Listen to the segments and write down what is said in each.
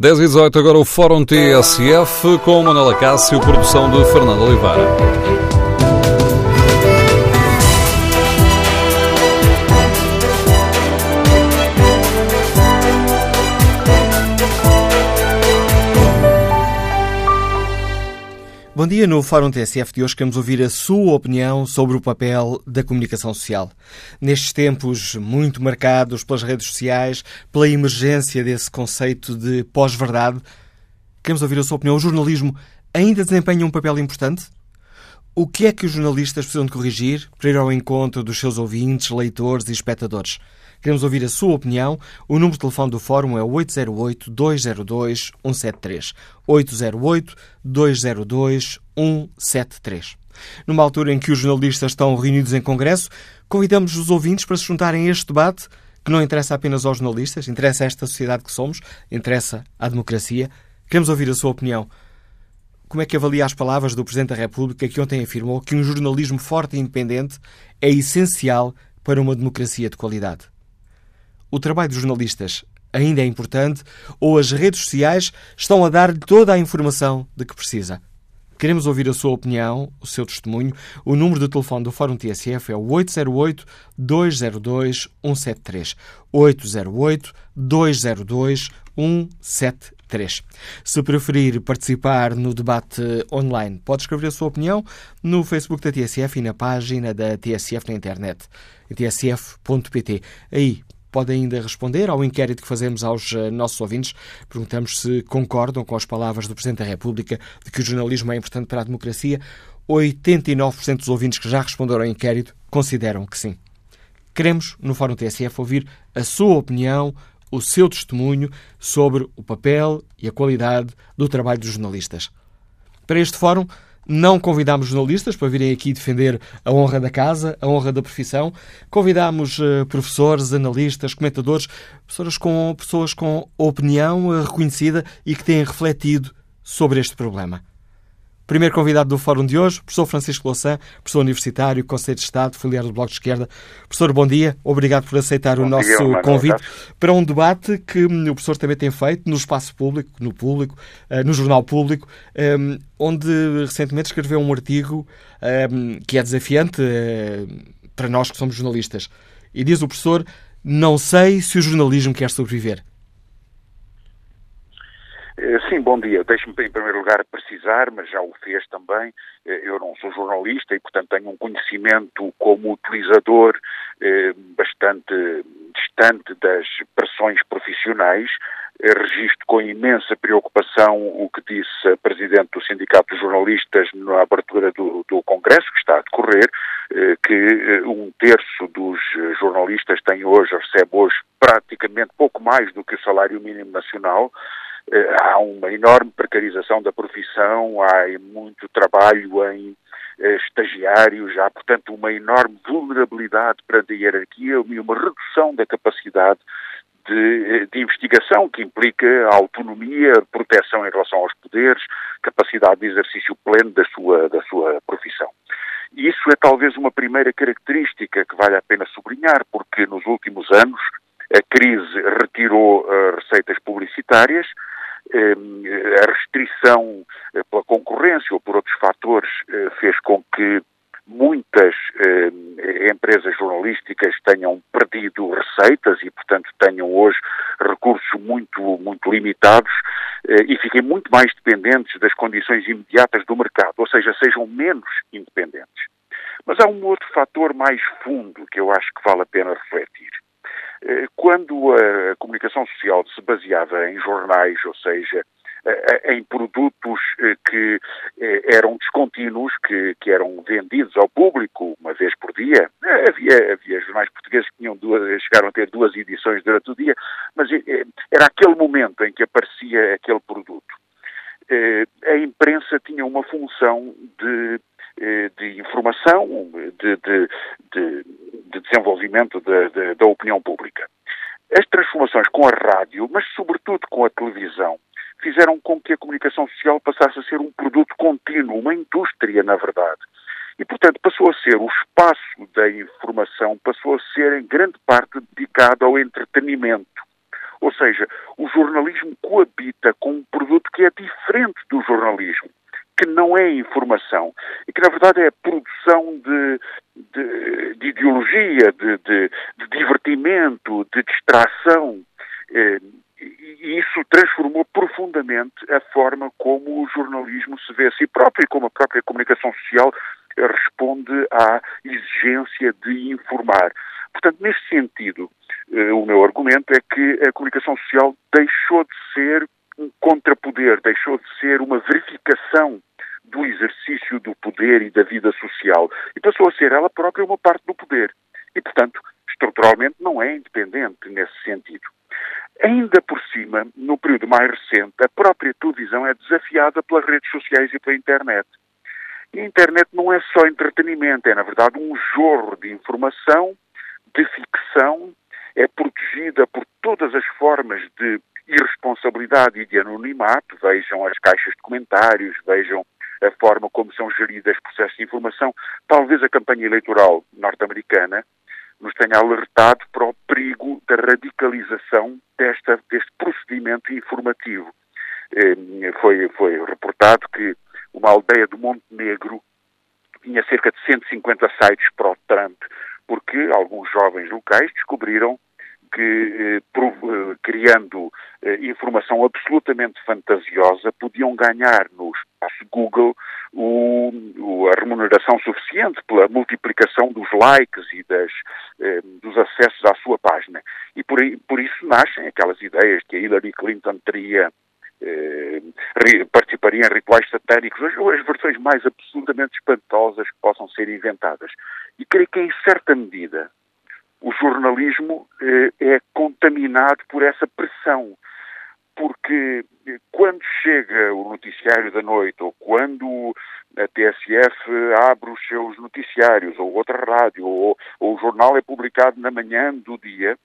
10 e 18, agora o Fórum TSF com Manuela Cássio, produção de Fernando Oliveira. Bom dia. No Fórum TSF de hoje queremos ouvir a sua opinião sobre o papel da comunicação social. Nestes tempos muito marcados pelas redes sociais, pela emergência desse conceito de pós-verdade, queremos ouvir a sua opinião. O jornalismo ainda desempenha um papel importante? O que é que os jornalistas precisam de corrigir para ir ao encontro dos seus ouvintes, leitores e espectadores? Queremos ouvir a sua opinião. O número de telefone do Fórum é 808-202-173. 808-202-173. Numa altura em que os jornalistas estão reunidos em Congresso, convidamos os ouvintes para se juntarem a este debate que não interessa apenas aos jornalistas, interessa a esta sociedade que somos, interessa à democracia. Queremos ouvir a sua opinião. Como é que avalia as palavras do Presidente da República que ontem afirmou que um jornalismo forte e independente é essencial para uma democracia de qualidade? O trabalho dos jornalistas ainda é importante ou as redes sociais estão a dar-lhe toda a informação de que precisa? Queremos ouvir a sua opinião, o seu testemunho. O número de telefone do Fórum TSF é o 808-202-173. 808-202-173. Se preferir participar no debate online, pode escrever a sua opinião no Facebook da TSF e na página da TSF na internet, tsf.pt. Aí pode ainda responder ao inquérito que fazemos aos eh, nossos ouvintes. Perguntamos se concordam com as palavras do Presidente da República de que o jornalismo é importante para a democracia. 89% dos ouvintes que já responderam ao inquérito consideram que sim. Queremos, no Fórum TSF, ouvir a sua opinião, o seu testemunho sobre o papel e a qualidade do trabalho dos jornalistas. Para este fórum, não convidámos jornalistas para virem aqui defender a honra da casa, a honra da profissão. Convidámos uh, professores, analistas, comentadores, pessoas com, pessoas com opinião uh, reconhecida e que têm refletido sobre este problema. Primeiro convidado do fórum de hoje, professor Francisco Louçã, professor universitário, Conselho de Estado, filiado do Bloco de Esquerda. Professor, bom dia. Obrigado por aceitar bom o nosso dia, convite para um debate que hum, o professor também tem feito no espaço público, no público, eh, no jornal público, hum, onde recentemente escreveu um artigo hum, que é desafiante eh, para nós que somos jornalistas. E diz o professor: Não sei se o jornalismo quer sobreviver. Eh, sim, bom dia. Deixe-me em primeiro lugar precisar, mas já o fez também. Eh, eu não sou jornalista e, portanto, tenho um conhecimento como utilizador eh, bastante distante das pressões profissionais. Registro com imensa preocupação o que disse a Presidente do Sindicato de Jornalistas na abertura do, do Congresso, que está a decorrer, que um terço dos jornalistas tem hoje, recebe hoje praticamente pouco mais do que o salário mínimo nacional. Eh, há uma enorme precarização da profissão, há muito trabalho em eh, estagiários, há, portanto, uma enorme vulnerabilidade para a hierarquia e uma redução da capacidade de, eh, de, investigação que implica autonomia, proteção em relação aos poderes, capacidade de exercício pleno da sua, da sua profissão. E isso é talvez uma primeira característica que vale a pena sublinhar, porque nos últimos anos a crise retirou uh, receitas publicitárias, Ehm, a restrição eh, pela concorrência ou por outros fatores eh, fez com que muitas empresas jornalísticas tenham perdido receitas e, portanto, tenham hoje recursos muito, muito limitados eh, e fiquem muito mais dependentes das condições imediatas do mercado, ou seja, sejam menos independentes. Mas há um outro fator mais fundo que eu acho que vale a pena refletir. Eh, quando a comunicação social se baseava em jornais, ou seja, eh, eh, em produtos que eram descontínuos, que, que, eram vendidos ao público uma vez por dia. Havia, havia jornais portugueses que tinham duas, chegaram a ter duas edições durante o dia, mas era aquele momento em que aparecia aquele produto. A imprensa tinha uma função de de informação, de, de, de, de desenvolvimento da, da opinião pública. As transformações com a rádio, mas sobretudo com a televisão, fizeram com que a comunicação social passasse a ser um produto contínuo, uma indústria, na verdade. E, portanto, passou a ser o espaço da informação, passou a ser em grande parte dedicado ao entretenimento. Ou seja, o jornalismo coabita com um produto que é diferente do jornalismo, que não é informação e que, na verdade, é a produção de, de, de ideologia, de, de, divertimento, de distração. Eh, e isso transformou profundamente a forma como o jornalismo se vê a si próprio e como a própria comunicação social responde à exigência de informar. Portanto, neste sentido, eh, o meu argumento é que a comunicação social deixou de ser um contrapoder, deixou de ser uma verificação do exercício do poder e da vida social e passou a ser ela própria uma parte do poder. E, portanto, estruturalmente não é independente nesse sentido. Ainda por cima, no período mais recente, a própria televisão é desafiada pelas redes sociais e pela internet. E a internet não é só entretenimento, é na verdade um jorro de informação, de ficção, é protegida por todas as formas de irresponsabilidade e de anonimato. Vejam as caixas de comentários, vejam a forma como são geridas processos de informação. Talvez a campanha eleitoral norte-americana nos tenha alertado para o perigo da radicalização desta, deste procedimento informativo. Eh, foi, foi reportado que uma aldeia do Montenegro tinha cerca de 150 sites pró-Trump, porque alguns jovens locais descobriram que, eh, eh, criando informação absolutamente fantasiosa, podiam ganhar no espaço Google o, o, a remuneração suficiente pela multiplicação dos likes e das, dos acessos à sua página. E por, por isso nascem aquelas ideias que a Hillary Clinton teria eh, participaria em rituais satânicos, as, as versões mais absolutamente espantosas que possam ser inventadas. E creio que, em certa medida, o jornalismo eh, é contaminado por essa pressão. Porque eh, quando chega o noticiário da noite, ou quando a TSF abre os seus noticiários, ou outra rádio, ou, ou o jornal é publicado na manhã do dia,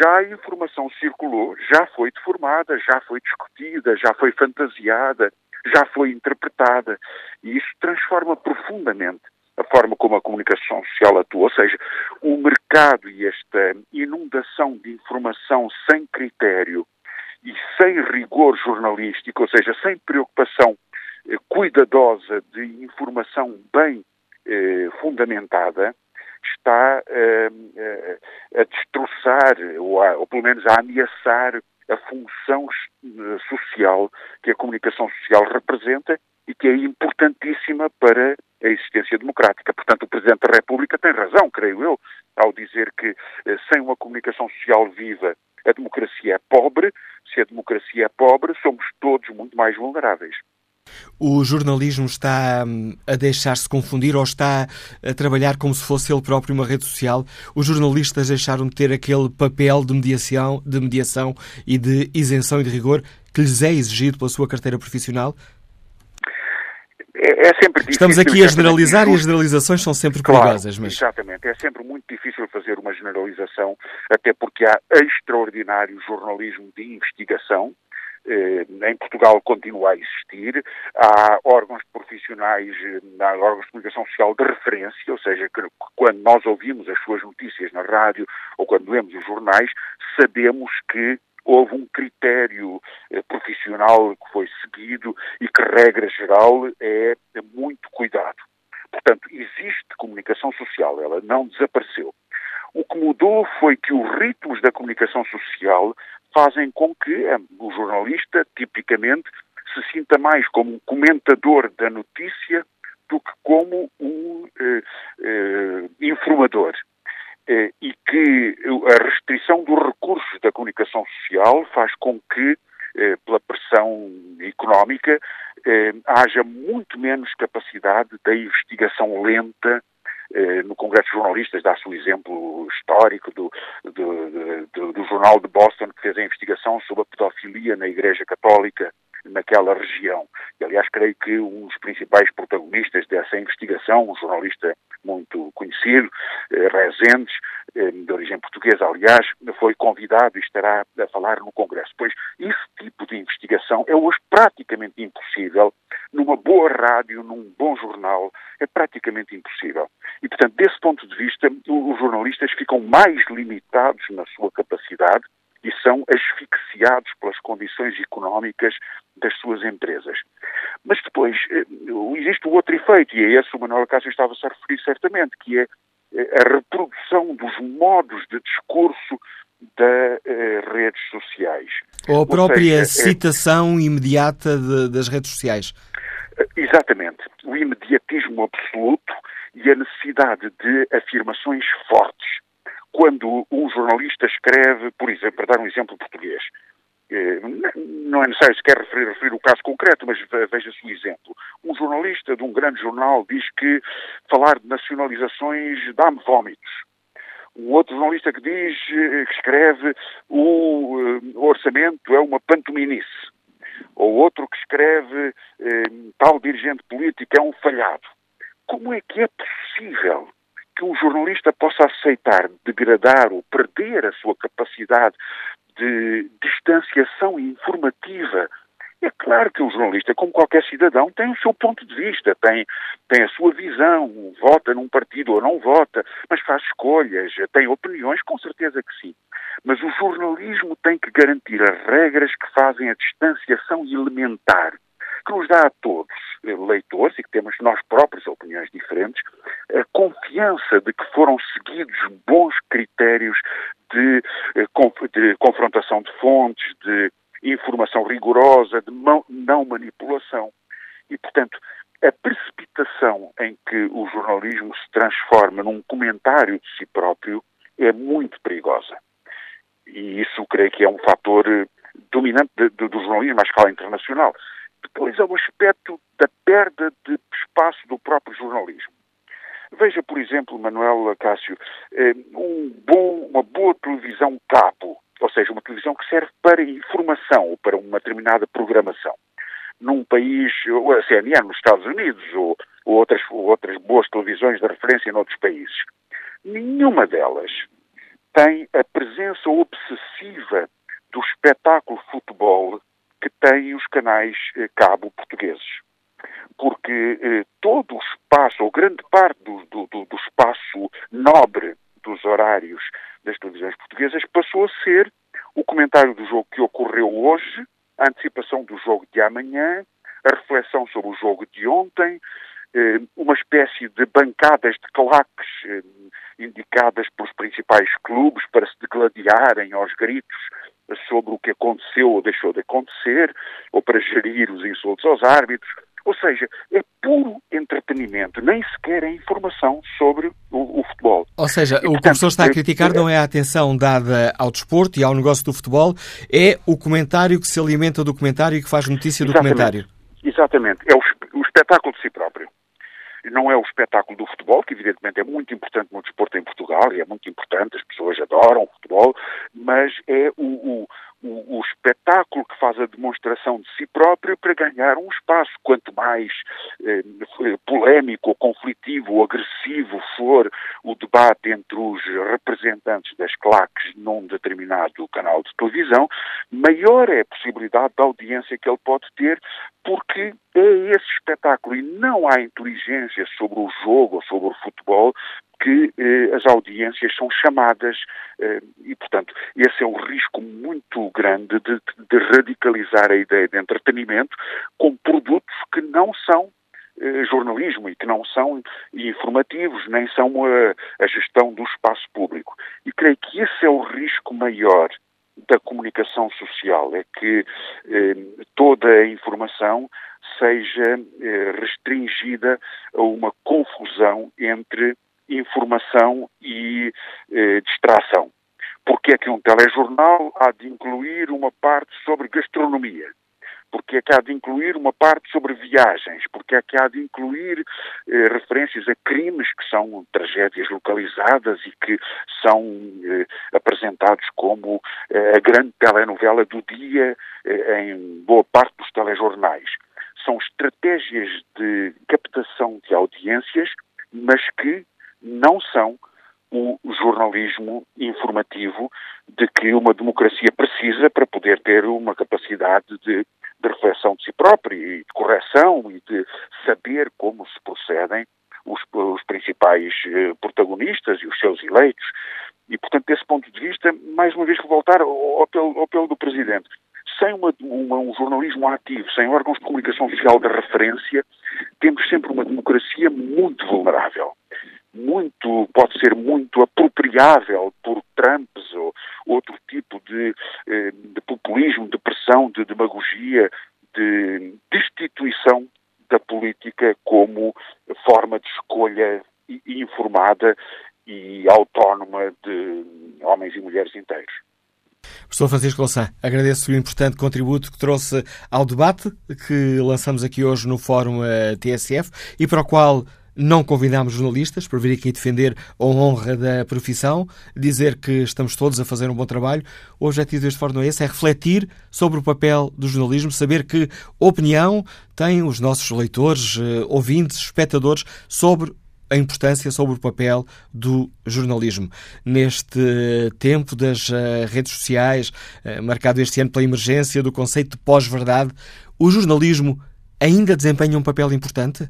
já a informação circulou, já foi deformada, já foi discutida, já foi fantasiada, já foi interpretada. E isso transforma profundamente a forma como a comunicação social atua, ou seja, o mercado e esta inundação de informação sem critério e sem rigor jornalístico, ou seja, sem preocupação eh, cuidadosa de informação bem eh, fundamentada, está eh, eh, a destroçar, ou, a, ou pelo menos a ameaçar a função eh, social que a comunicação social representa e que é importantíssima para a existência democrática. Portanto, o Presidente da República tem razão, creio eu, ao dizer que sem uma comunicação social viva a democracia é pobre, se a democracia é pobre, somos todos muito mais vulneráveis. O jornalismo está hum, a deixar-se confundir ou está a trabalhar como se fosse ele próprio uma rede social? Os jornalistas deixaram de ter aquele papel de mediação, de mediação e de isenção e de rigor que lhes é exigido pela sua carteira profissional? É, é sempre difícil. Estamos aqui a generalizar e as generalizações são sempre claro, perigosas. Mas... Exatamente. É sempre muito difícil fazer uma generalização, até porque há extraordinário jornalismo de investigação, eh, em Portugal continua a existir. Há órgãos profissionais, eh, há órgãos de comunicação social de referência, ou seja, que quando nós ouvimos as suas notícias na rádio ou quando lemos os jornais, sabemos que houve um critério eh, profissional que foi seguido e que, regra geral, é muito cuidado. Portanto, existe comunicação social, ela não desapareceu. O que mudou foi que os ritmos da comunicação social fazem com que o jornalista, tipicamente, se sinta mais como um comentador da notícia do que como um eh, eh, informador. Eh, e que a restrição dos recursos da comunicação social faz com que, eh, pela pressão económica, eh, haja muito menos capacidade da investigação lenta eh, no Congresso de Jornalistas dá-se o exemplo histórico do, do, do, do, jornal de Boston que fez a investigação sobre a pedofilia na Igreja Católica naquela região. E, aliás, creio que um dos principais protagonistas dessa investigação, um jornalista muito conhecido, eh, Rezendes, eh, de origem portuguesa, aliás, foi convidado e estará a falar no Congresso. Pois esse tipo de investigação é hoje praticamente impossível numa boa rádio, num bom jornal, é praticamente impossível. E, portanto, desse ponto de vista, os jornalistas ficam mais limitados na sua capacidade e são asfixiados pelas condições económicas das suas empresas. Mas depois eh, existe o outro efeito, e é esse o Manuel Cássio estava-se a referir certamente, que é eh, a reprodução dos modos de discurso das uh, redes sociais. Ou a própria seja, citação é... imediata de, das redes sociais. Exatamente. O imediatismo absoluto e a necessidade de afirmações fortes. Quando um jornalista escreve, por exemplo, para dar um exemplo português, eh, não é necessário sequer referir, referir o caso concreto, mas veja-se o exemplo. Um jornalista de um grande jornal diz que falar de nacionalizações dá-me vômitos. Um outro jornalista que diz, eh, que escreve, o, eh, o orçamento é uma pantominice. Ou outro que escreve, tal dirigente político é um falhado. Como é que é possível que um jornalista possa aceitar degradar ou perder a sua capacidade de distanciação informativa. É claro que o jornalista, como qualquer cidadão, tem o seu ponto de vista, tem, tem a sua visão, vota num partido ou não vota, mas faz escolhas, tem opiniões, com certeza que sim. Mas o jornalismo tem que garantir as regras que fazem a distanciação elementar, que nos dá a todos, leitores, e que temos nós próprios opiniões diferentes, a confiança de que foram seguidos bons critérios de, eh, de confrontação de fontes, de informação rigorosa, de não manipulação. E, portanto, a precipitação em que o jornalismo se transforma num comentário de si próprio é muito perigosa. E isso creio que é um fator eh, dominante de, do jornalismo à escala internacional. Depois há o aspecto da perda de espaço do próprio jornalismo. Veja, por exemplo, Manuel Cássio, eh, um bom, uma boa televisão cabo, ou seja, uma televisão que serve para informação ou para uma determinada programação. Num país, a CNN nos Estados Unidos ou, ou outras, ou outras boas televisões de referência noutros países, nenhuma delas tem a presença obsessiva do espetáculo futebol que têm os canais eh, cabo portugueses. Porque eh, todo o espaço, ou grande parte do, do, do, espaço nobre dos horários das televisões portuguesas passou a ser o comentário do jogo que ocorreu hoje, a antecipação do jogo de amanhã, a reflexão sobre o jogo de ontem, eh, uma espécie de bancadas de claques indicadas pelos principais clubes para se degladiarem aos gritos sobre o que aconteceu ou deixou de acontecer, ou para gerir os insultos aos árbitros. Ou seja, é puro entretenimento, nem sequer é informação sobre o, o futebol. Ou seja, e, portanto, o que o professor está a criticar não é a atenção dada ao desporto e ao negócio do futebol, é o comentário que se alimenta do comentário e que faz notícia do Exatamente. comentário. Exatamente. É o, o espetáculo de si próprio não é o espetáculo do futebol, que evidentemente é muito importante no desporto em Portugal e é muito importante, as pessoas adoram o futebol, mas é o, o, o, o, espetáculo que faz a demonstração de si próprio para ganhar um espaço. Quanto mais eh, polémico, conflitivo, agressivo for o debate entre os representantes das claques num determinado canal de televisão, maior é a possibilidade da audiência que ele pode ter, porque é esse espetáculo e não há inteligência sobre o jogo ou sobre o futebol que eh, as audiências são chamadas eh, e, portanto, esse é o risco muito grande de, de, radicalizar a ideia de entretenimento com produtos que não são eh, jornalismo e que não são informativos, nem são a, a gestão do espaço público. E creio que esse é o risco maior da comunicação social, é que eh, toda a informação seja eh, restringida a uma confusão entre informação e eh, distração. Porque é que um telejornal há de incluir uma parte sobre gastronomia? Porque é que há de incluir uma parte sobre viagens? Porque é que há de incluir eh, referências a crimes que são tragédias localizadas e que são eh, apresentados como eh, a grande telenovela do dia eh, em boa parte dos telejornais? São estratégias de captação de audiências, mas que não são o jornalismo informativo de que uma democracia precisa para poder ter uma capacidade de, de reflexão de si própria e de correção e de saber como se procedem os, os principais eh, protagonistas e os seus eleitos. E, portanto, desse ponto de vista, mais uma vez vou voltar ao apelo, ao do Presidente. Sem uma, uma, um jornalismo ativo, sem órgãos de comunicação social de referência, temos sempre uma democracia muito vulnerável. Muito, pode ser muito apropriável por Trumps ou outro tipo de, eh, de populismo, de pressão, de demagogia, de destituição da política como forma de escolha informada e autónoma de homens e mulheres inteiros. Professor Francisco Louçã, agradeço o importante contributo que trouxe ao debate que lançamos aqui hoje no Fórum eh, TSF e para o qual não convidámos jornalistas para vir aqui defender a honra da profissão, dizer que estamos todos a fazer um bom trabalho. O objetivo deste fórum é esse, é refletir sobre o papel do jornalismo, saber que opinião têm os nossos leitores, eh, ouvintes, espectadores sobre a importância sobre o papel do jornalismo. Neste tempo das uh, redes sociais, uh, marcado este ano pela emergência do conceito de pós-verdade, o jornalismo ainda desempenha um papel importante?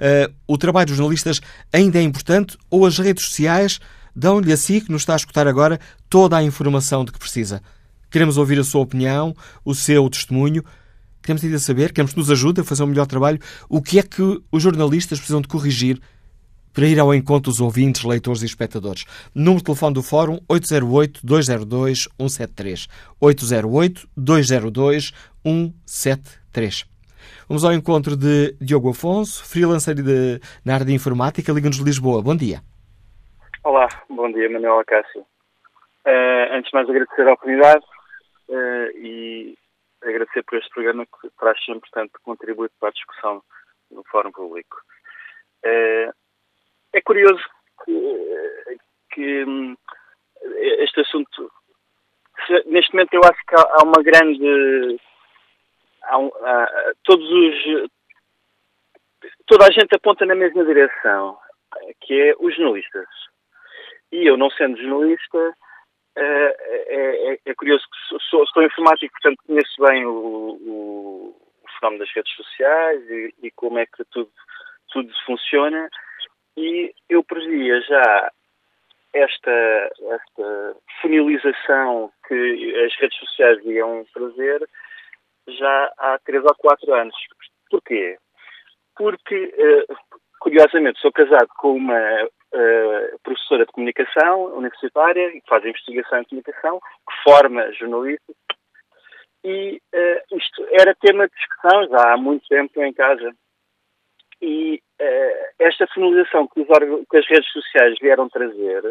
Uh, o trabalho dos jornalistas ainda é importante ou as redes sociais dão-lhe a si, que nos está a escutar agora, toda a informação de que precisa? Queremos ouvir a sua opinião, o seu testemunho. Queremos ainda saber, queremos que nos ajude a fazer um melhor trabalho. O que é que os jornalistas precisam de corrigir para ir ao encontro dos ouvintes, leitores e espectadores. Número de telefone do Fórum 808-202-173. 808-202-173. Vamos ao encontro de Diogo Afonso, freelancer de, na área de informática, Liga-nos de Lisboa. Bom dia. Olá, bom dia, Manuel Acácio. Uh, antes de mais, agradecer a oportunidade uh, e agradecer por este programa que traz sempre tanto contributo para a discussão no Fórum Público. Uh, é curioso que, que hum, este assunto, neste momento eu acho que há uma grande. Há, há, todos os. Toda a gente aponta na mesma direção, que é os jornalistas. E eu, não sendo jornalista, é, é, é curioso que sou, sou informático, portanto conheço bem o, o, o fenómeno das redes sociais e, e, como é que tudo, tudo funciona. E eu previa já esta, esta funilização que as redes sociais iam trazer já há três ou quatro anos. Porquê? Porque, eh, curiosamente, sou casado com uma uh, professora de comunicação universitária que faz investigação em comunicação, que forma jornalistas, e uh, isto era tema de discussão já há muito tempo em casa. E esta finalização que, que, as redes sociais vieram trazer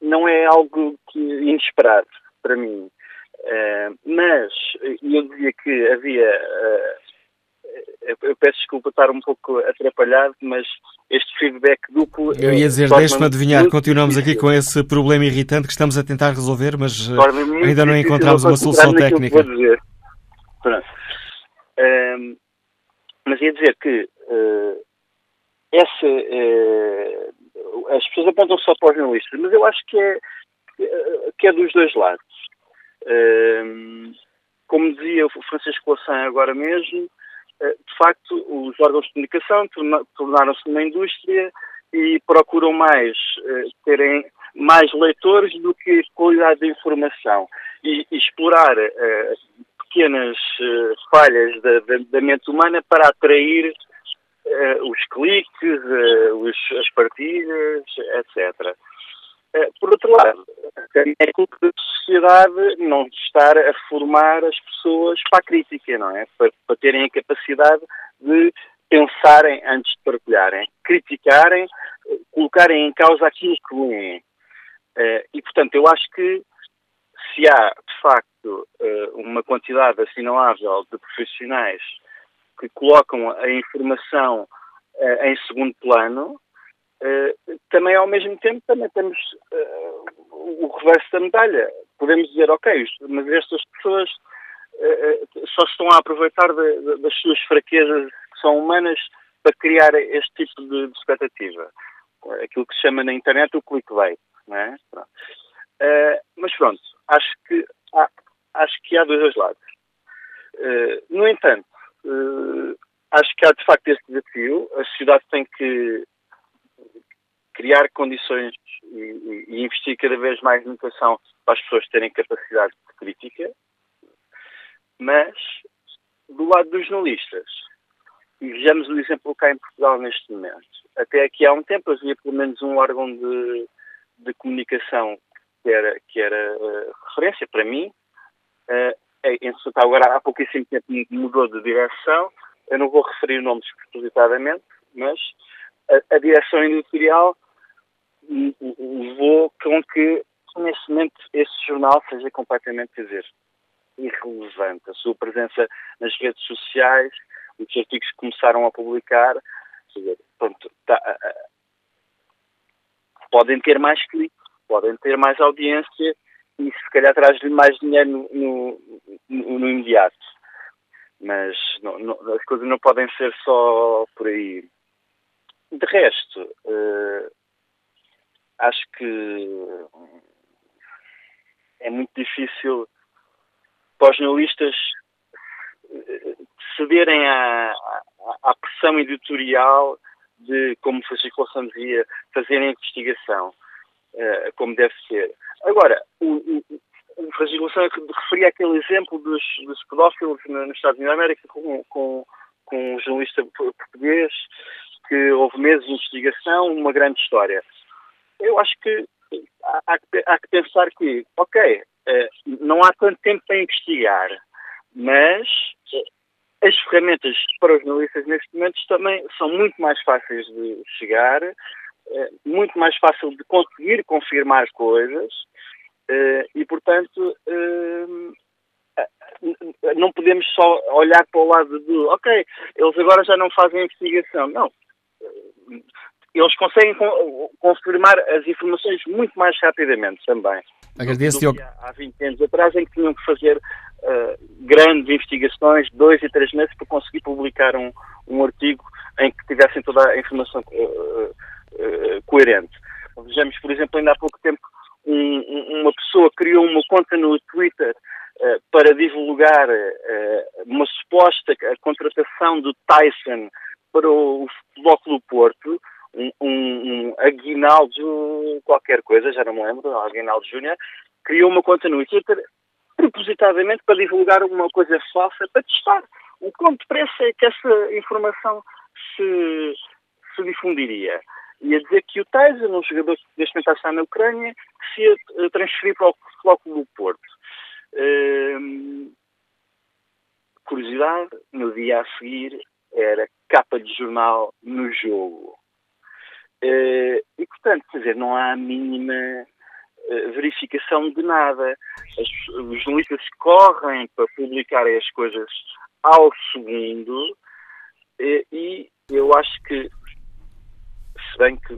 não é algo que, inesperado para mim. Uh, mas eu dizia que havia. eu peço desculpa estar um pouco atrapalhado, mas este feedback duplo. Eu ia dizer, deixe-me adivinhar, continuamos aqui com esse problema irritante que estamos a tentar resolver, mas ainda não encontramos uma solução técnica. Pronto. Mas ia dizer que uh, essa, uh, as pessoas apontam só para os jornalistas, mas eu acho que é, que é dos dois lados. Como dizia o Francisco Lassan agora mesmo, de facto, os órgãos de comunicação tornaram-se uma indústria e procuram mais terem mais leitores do que qualidade de informação e, explorar pequenas uh, falhas da, da, da, mente humana para atrair os cliques, as partilhas, etc. por outro lado, é culpa da sociedade não estar a formar as pessoas para a crítica, não é? Para, para terem a capacidade de pensarem antes de partilharem, criticarem, colocarem em causa aquilo que leem. e, portanto, eu acho que se há, de facto, eh, uma quantidade assinalável de profissionais que colocam a informação eh, em segundo plano, eh, também ao mesmo tempo também temos o reverso da medalha. Podemos dizer, ok, mas estas pessoas só estão a aproveitar das suas fraquezas que são humanas para criar este tipo de, expectativa. Aquilo que se chama na internet o clickbait. Não é? Uh, mas pronto, acho que há, acho que há dois lados. Uh, no entanto, uh, acho que há de facto este desafio. A sociedade tem que criar condições e, e, investir cada vez mais na educação para as pessoas terem capacidade de crítica, mas do lado dos jornalistas, e vejamos o exemplo cá em Portugal neste momento. Até aqui há um tempo havia pelo menos um órgão de, de comunicação que era, que era uh, referência para mim. Uh, entretanto, agora há pouquíssimo tempo mudou de direção. Eu não vou referir nomes propositadamente, mas a, a direção editorial levou com que, neste momento, esse jornal seja completamente, quer dizer, irrelevante. A sua presença nas redes sociais, os artigos que começaram a publicar, dizer, pronto, tá, podem ter mais cliques, podem ter mais audiência e se calhar traz-lhe mais dinheiro no, no, no, no imediato. Mas não, não, as coisas não podem ser só por aí. De resto, uh, acho que é muito difícil para os jornalistas eh, cederem à, à, pressão editorial de, como a circulação dizia, fazerem investigação, uh, como deve ser. Agora, o, o, a legislação referia aquele exemplo dos, dos pedófilos nos Estados Unidos da América com, com, com um jornalista português que houve meses de investigação, uma grande história. Eu acho que há, há que pensar que, ok, eh, não há tanto tempo para investigar, mas eh, as ferramentas para os jornalistas neste momento também são muito mais fáceis de chegar, eh, muito mais fácil de conseguir confirmar coisas e, portanto, não podemos só olhar para o lado do, ok, eles agora já não fazem investigação. Não, eles conseguem confirmar as informações muito mais rapidamente também. Agradeço, Diogo. Há 20 anos atrás, em que tinham que fazer uh, grandes investigações, dois e três meses, para conseguir publicar um, um artigo em que tivessem toda a informação uh, uh, coerente. Vejamos, por exemplo, ainda há pouco tempo, um, uma pessoa criou uma conta no Twitter para divulgar uma suposta contratação do Tyson para o Futebol do Porto, um, um, Aguinaldo qualquer coisa, já não me lembro, Aguinaldo Júnior, criou uma conta no Twitter propositadamente para divulgar uma coisa falsa, para testar o quanto depressa é que essa informação se, se difundiria. Ia dizer que o Tyson, um jogador que neste momento está na Ucrânia, se ia transferir para o Flóculo do Porto. Hum, curiosidade, no dia a seguir era capa de jornal no jogo. Uh, e, portanto, quer dizer, não há a mínima uh, verificação de nada. As, os jornalistas correm para publicar as coisas ao segundo uh, e eu acho que, se bem que,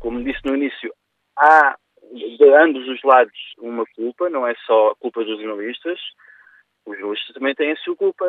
como disse no início, há de ambos os lados uma culpa, não é só a culpa dos jornalistas, os jornalistas também têm a sua culpa,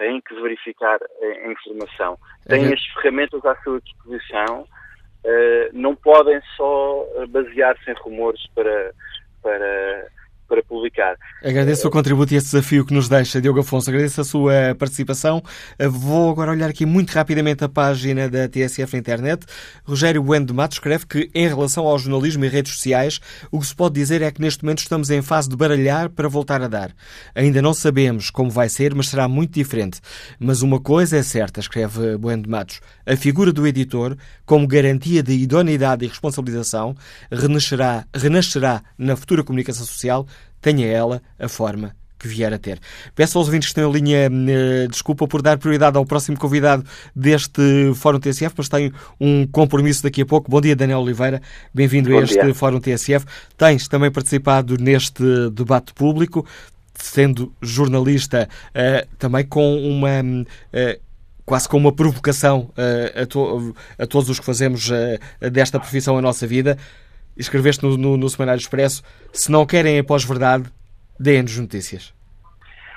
têm que verificar a informação, têm uhum. as ferramentas à sua disposição, uh, não podem só basear-se em rumores para, para para publicar. Agradeço o contributo e esse desafio que nos deixa, Diogo Afonso. Agradeço a sua participação. Vou agora olhar aqui muito rapidamente a página da TSF na internet. Rogério Bueno de Matos escreve que, em relação ao jornalismo e redes sociais, o que se pode dizer é que neste momento estamos em fase de baralhar para voltar a dar. Ainda não sabemos como vai ser, mas será muito diferente. Mas uma coisa é certa, escreve Bueno de Matos. A figura do editor, como garantia de idoneidade e responsabilização, renascerá, renascerá na futura comunicação social tenha ela a forma que vier a ter. Peço aos ouvintes que estão em linha eh, desculpa por dar prioridade ao próximo convidado deste Fórum TSF, mas tenho um compromisso daqui a pouco. Bom dia, Daniel Oliveira. Bem-vindo a este dia. Fórum TSF. Tens também participado neste debate público, sendo jornalista, eh, também com uma. Eh, quase com uma provocação a, to a, todos os que fazemos desta profissão a nossa vida escreveste no, no, no Semanário Expresso, se não querem a pós-verdade, deem-nos notícias.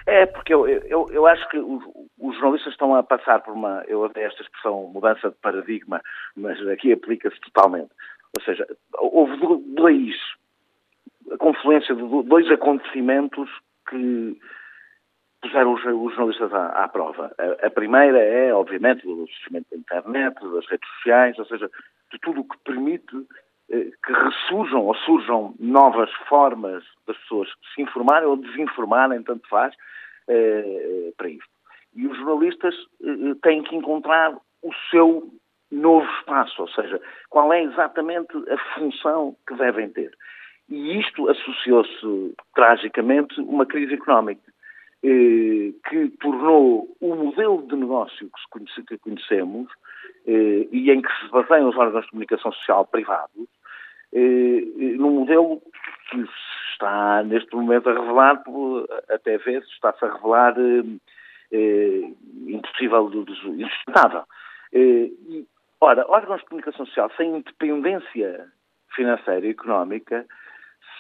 É, porque eu, eu, eu acho que os, os, jornalistas estão a passar por uma, eu até esta expressão, mudança de paradigma, mas aqui aplica-se totalmente. Ou seja, houve dois, a confluência de dois acontecimentos que puseram os, os jornalistas à, à prova. A, a, primeira é, obviamente, o surgimento da internet, das redes sociais, ou seja, de tudo o que permite que ressurjam ou surjam novas formas das pessoas se informarem ou desinformarem, tanto faz, eh, para isto. E os jornalistas eh, têm que encontrar o seu novo espaço, ou seja, qual é exatamente a função que devem ter. E isto associou-se, tragicamente, uma crise económica eh, que tornou o modelo de negócio que, conhece, que conhecemos eh, e em que se baseiam os órgãos de comunicação social privados eh, num modelo que se está neste momento a revelar, até vezes está-se a revelar eh, eh, impossível, insustentável. Eh, ora, órgãos de comunicação social sem independência financeira e económica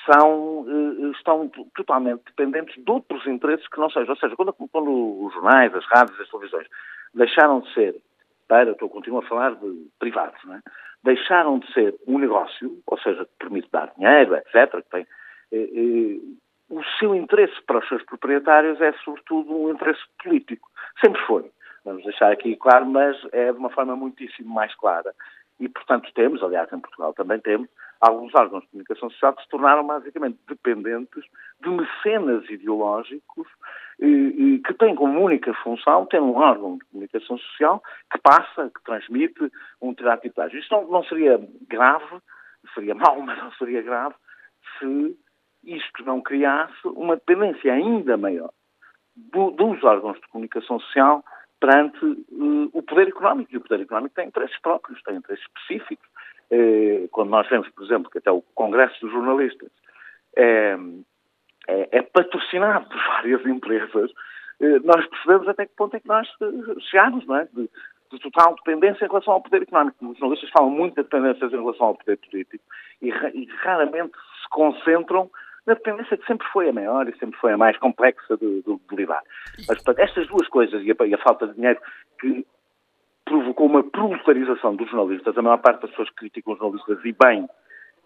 são, eh, estão totalmente dependentes de outros interesses que não sejam. Ou seja, quando, quando os jornais, as rádios, as televisões deixaram de ser, para, estou continuo a falar de privados, não é? Deixaram de ser um negócio, ou seja, que permite dar dinheiro, etc., que tem, eh, eh, o seu interesse para os seus proprietários é, sobretudo, um interesse político. Sempre foi. Vamos deixar aqui claro, mas é de uma forma muitíssimo mais clara. E, portanto, temos, aliás, em Portugal também temos, alguns órgãos de comunicação social que se tornaram basicamente dependentes de mecenas ideológicos e, que têm como única função ter um órgão de comunicação social que passa, que transmite um determinado tipo de Isto não, não seria grave, seria mau, mas não seria grave, se isto não criasse uma dependência ainda maior do, dos órgãos de comunicação social perante uh, o poder económico. E o poder económico tem interesses próprios, tem interesses específicos. Uh, quando nós vemos, por exemplo, que até o Congresso dos Jornalistas é, é, é patrocinado por várias empresas, uh, nós percebemos até que ponto é que nós chegamos, não é? De, de total dependência em relação ao poder económico. Os jornalistas falam muito de dependências em relação ao poder político e, e raramente se concentram na dependência que sempre foi a maior e sempre foi a mais complexa de, de, de lidar. Mas, portanto, estas duas coisas e a, e a, falta de dinheiro que provocou uma proletarização dos jornalistas, a maior parte das pessoas criticam os jornalistas e bem,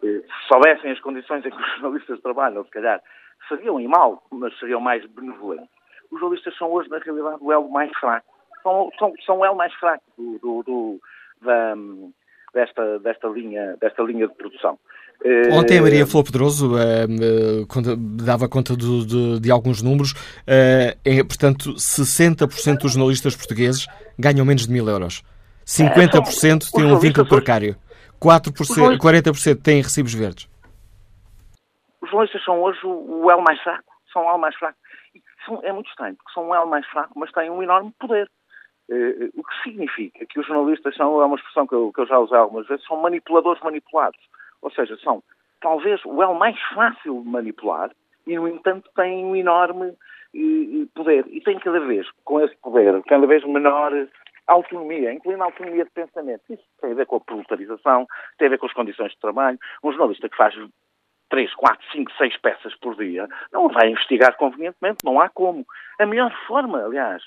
eh, se soubessem as condições em que os jornalistas trabalham, se calhar, seriam em mal, mas seriam mais benevolentes. Os jornalistas são hoje, na realidade, o elo mais fraco. São, são, são o elo mais fraco do, do, do da, desta, desta, linha, desta linha de produção. Ontem a Maria Flor Pedroso uh, dava conta do, de, de, alguns números. Uh, é, portanto, 60% dos jornalistas portugueses ganham menos de mil euros. 50% têm um vínculo precário. 4%, 40% têm recibos verdes. Os jornalistas são hoje o elo mais fraco. São o elo mais fraco. E são, é muito estranho, porque são o elo mais fraco, mas têm um enorme poder. Uh, o que significa que os jornalistas são, é uma expressão que eu, que eu já usei algumas vezes, são manipuladores manipulados. Ou seja, são talvez o elo mais fácil de manipular e, no entanto, têm um enorme eh, poder. E têm cada vez, com esse poder, cada vez menor autonomia, incluindo a autonomia de pensamento. Isso tem a ver com a proletarização, tem a ver com as condições de trabalho. Um jornalista que faz três, quatro, cinco, seis peças por dia não vai investigar convenientemente, não há como. A melhor forma, aliás,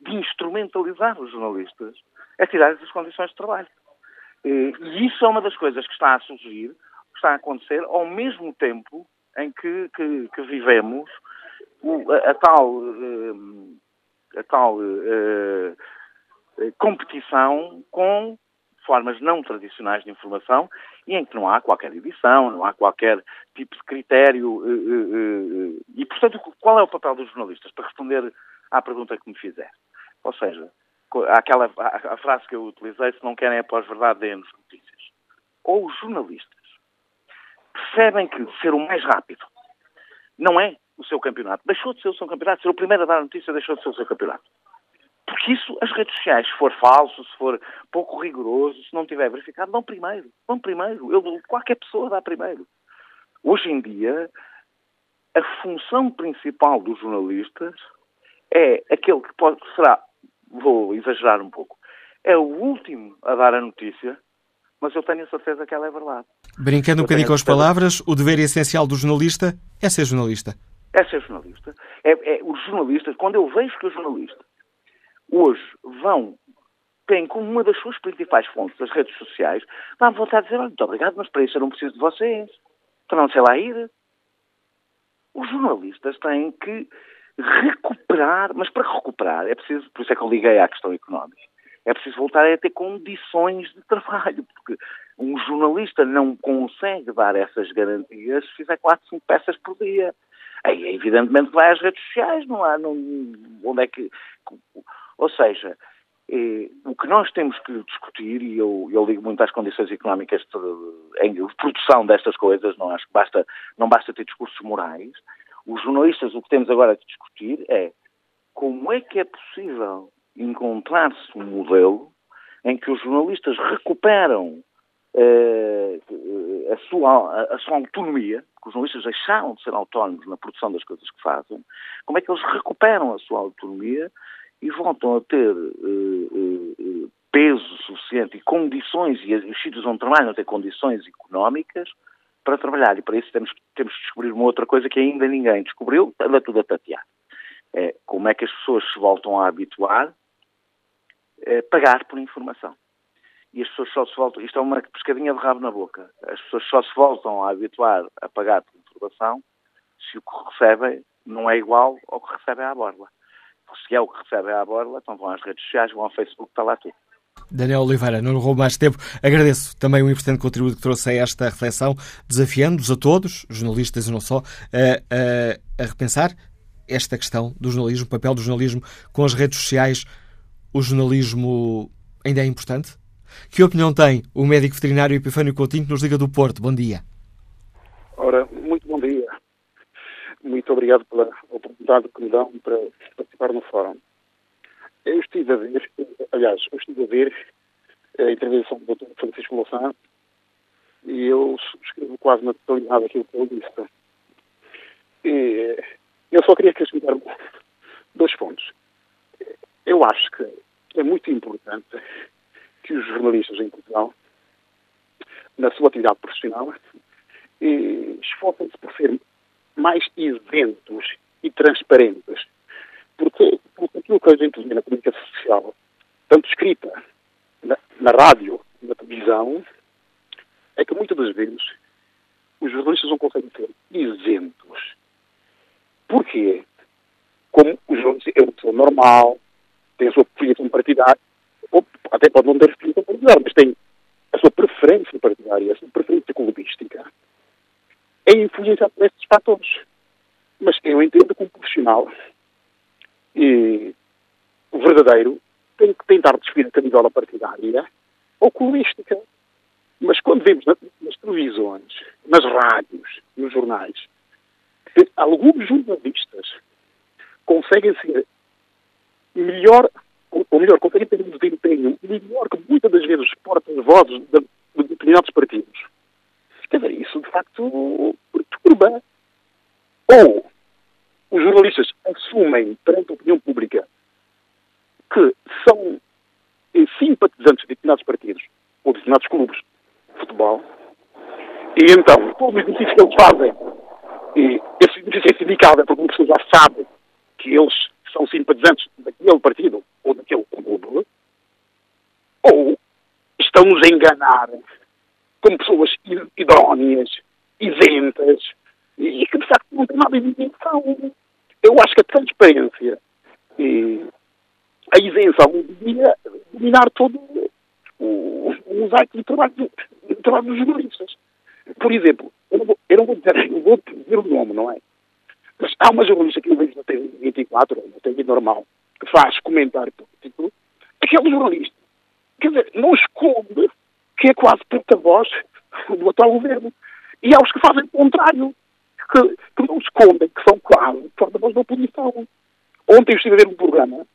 de instrumentalizar os jornalistas é tirar as condições de trabalho. E isso é uma das coisas que está a surgir, que está a acontecer, ao mesmo tempo em que, que, que vivemos a, a, tal, eh, a tal uh, competição com formas não tradicionais de informação e em que não há qualquer edição, não há qualquer tipo de critério. E, portanto, qual é o papel dos jornalistas? Para responder à pergunta que me fizer. Ou seja, aquela a, a, frase que eu utilizei, se não querem a pós-verdade, deem-nos notícias. Ou os jornalistas percebem que ser o mais rápido não é o seu campeonato. Deixou de ser o seu campeonato. Ser o primeiro a dar notícia deixou de ser o seu campeonato. Porque isso, as redes sociais, se for falso, se for pouco rigoroso, se não tiver verificado, dão primeiro. Dão primeiro. Eu, qualquer pessoa dá primeiro. Hoje em dia, a função principal dos jornalistas é aquele que pode, será vou exagerar um pouco, é o último a dar a notícia, mas eu tenho a certeza que ela é verdade. Brincando um bocadinho com as palavras, o dever essencial do jornalista é ser jornalista. É ser jornalista. É, é, os jornalistas, quando eu vejo que os jornalistas hoje vão, têm como uma das suas principais fontes as redes sociais, dá-me vontade de dizer, olha, muito obrigado, mas para isso eu não preciso de vocês, para não sei lá ir. Os jornalistas têm que recuperar, mas para recuperar é preciso, por isso é que eu liguei à questão económica, é preciso voltar a ter condições de trabalho, porque um jornalista não consegue dar essas garantias se fizer 4, 5 peças por dia. Aí, evidentemente, vai às redes sociais, não há. Não, onde é que. Ou seja, eh, o que nós temos que discutir, e eu, eu ligo muito às condições económicas de, em de produção destas coisas, não acho que basta, não basta ter discursos morais. Os jornalistas, o que temos agora que discutir é como é que é possível encontrar-se um modelo em que os jornalistas recuperam eh, a, sua, a, a, sua autonomia, que os jornalistas deixaram de ser autónomos na produção das coisas que fazem, como é que eles recuperam a sua autonomia e voltam a ter uh, uh, peso suficiente e condições, e os sítios onde trabalham têm condições económicas para trabalhar. E para isso temos, temos que descobrir uma outra coisa que ainda ninguém descobriu, anda tudo a tatear. É como é que as pessoas se voltam a habituar a pagar por informação. E as pessoas só se voltam, isto é uma pescadinha de rabo na boca, as pessoas só se voltam a habituar a pagar por informação se o que recebem não é igual ao que recebem à borla se é o que recebem à borla, então vão às redes sociais, vão ao Facebook, está lá tudo. Daniel Oliveira, não roubo mais tempo. Agradeço também o importante contributo que trouxe a esta reflexão, desafiando-nos a todos, jornalistas e não só, a, a, a, repensar esta questão do jornalismo, o papel do jornalismo com as redes sociais. O jornalismo ainda é importante? Que opinião tem o médico veterinário Epifânio Coutinho que nos liga do Porto? Bom dia. Ora, muito bom dia. Muito obrigado pela oportunidade que me dão para participar no fórum. Eu estive a ver, aliás, eu estive a ver a intervenção do Dr. Francisco Louçã e eu escrevo quase na totalidade aquilo que ele disse. E eu só queria acrescentar dois pontos. Eu acho que é muito importante que os jornalistas em Portugal, na sua atividade profissional, esforcem-se por ser mais isentos e transparentes. Porque, porque aquilo que a gente vê na comunicação social, tanto escrita na, na rádio, na televisão, é que muitas das vezes os jornalistas não conseguem ser isentos. Porquê? Como o jornalista é uma pessoa normal, tem a sua filiação partidária, ou até pode não ter filiação partidária, mas tem a sua preferência partidária, a sua preferência clubística, é influenciado por estes fatores. Mas eu entendo que um profissional o verdadeiro tem que tentar desferir a camisola partidária ou clubística. Mas quando vemos nas televisões, nas rádios, nos jornais, que alguns jornalistas conseguem ser melhor, ou melhor, conseguem ter um desempenho melhor que muitas das vezes porta-vozes de, de determinados partidos. Quer dizer, isso de facto perturba. Ou os jornalistas assumem perante a opinião pública que são simpatizantes de determinados partidos ou de determinados clubes de futebol, e então todo o exercício que eles fazem, e esse exercício é sindicado é porque uma pessoa já sabe que eles são simpatizantes daquele partido ou daquele clube, ou estão-nos a enganar como pessoas idóneas, isentas, e que de facto não tem nada de isenção. Eu acho que a transparência e a isenção devia dominar todo o, o mosaico de trabalho, de trabalho dos jornalistas. Por exemplo, eu não vou, eu não vou dizer, eu vou dizer o nome, não é? Mas há uma jornalista que eu vejo na TV24, na TV normal, que faz comentário político, aquele jornalista, quer dizer, não esconde que é quase porta-voz do atual governo. E há os que fazem o contrário, que, que não escondem, que são quase porta-voz da oposição. Ontem eu estive a ver um programa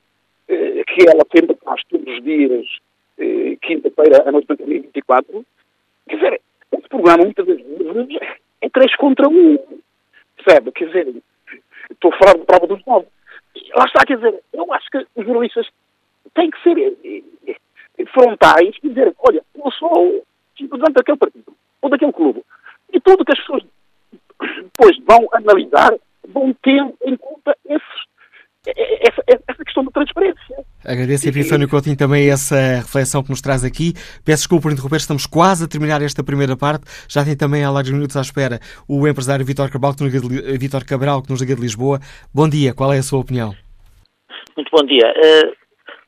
eh, que ela sempre faz todos os dias, eh, quinta-feira, à noite da 24. Quer dizer, esse programa muitas vezes é três contra um. Percebe? Quer dizer, estou a falar de prova dos nove. Lá está, quer dizer, eu acho que os jornalistas têm que ser eh, frontais e dizer, olha, eu sou simpatizante daquele partido ou daquele clube. E tudo que as pessoas depois vão analisar vão ter em conta esses, essa, essa questão da transparência. Agradeço a Epifânio Coutinho também essa reflexão que nos traz aqui. Peço desculpa por interromper, estamos quase a terminar esta primeira parte. Já tem também há largos minutos à espera o empresário Vítor Cabral, que nos liga de, Cabral, que nos liga de Lisboa. Bom dia, qual é a sua opinião? Muito bom dia. Uh,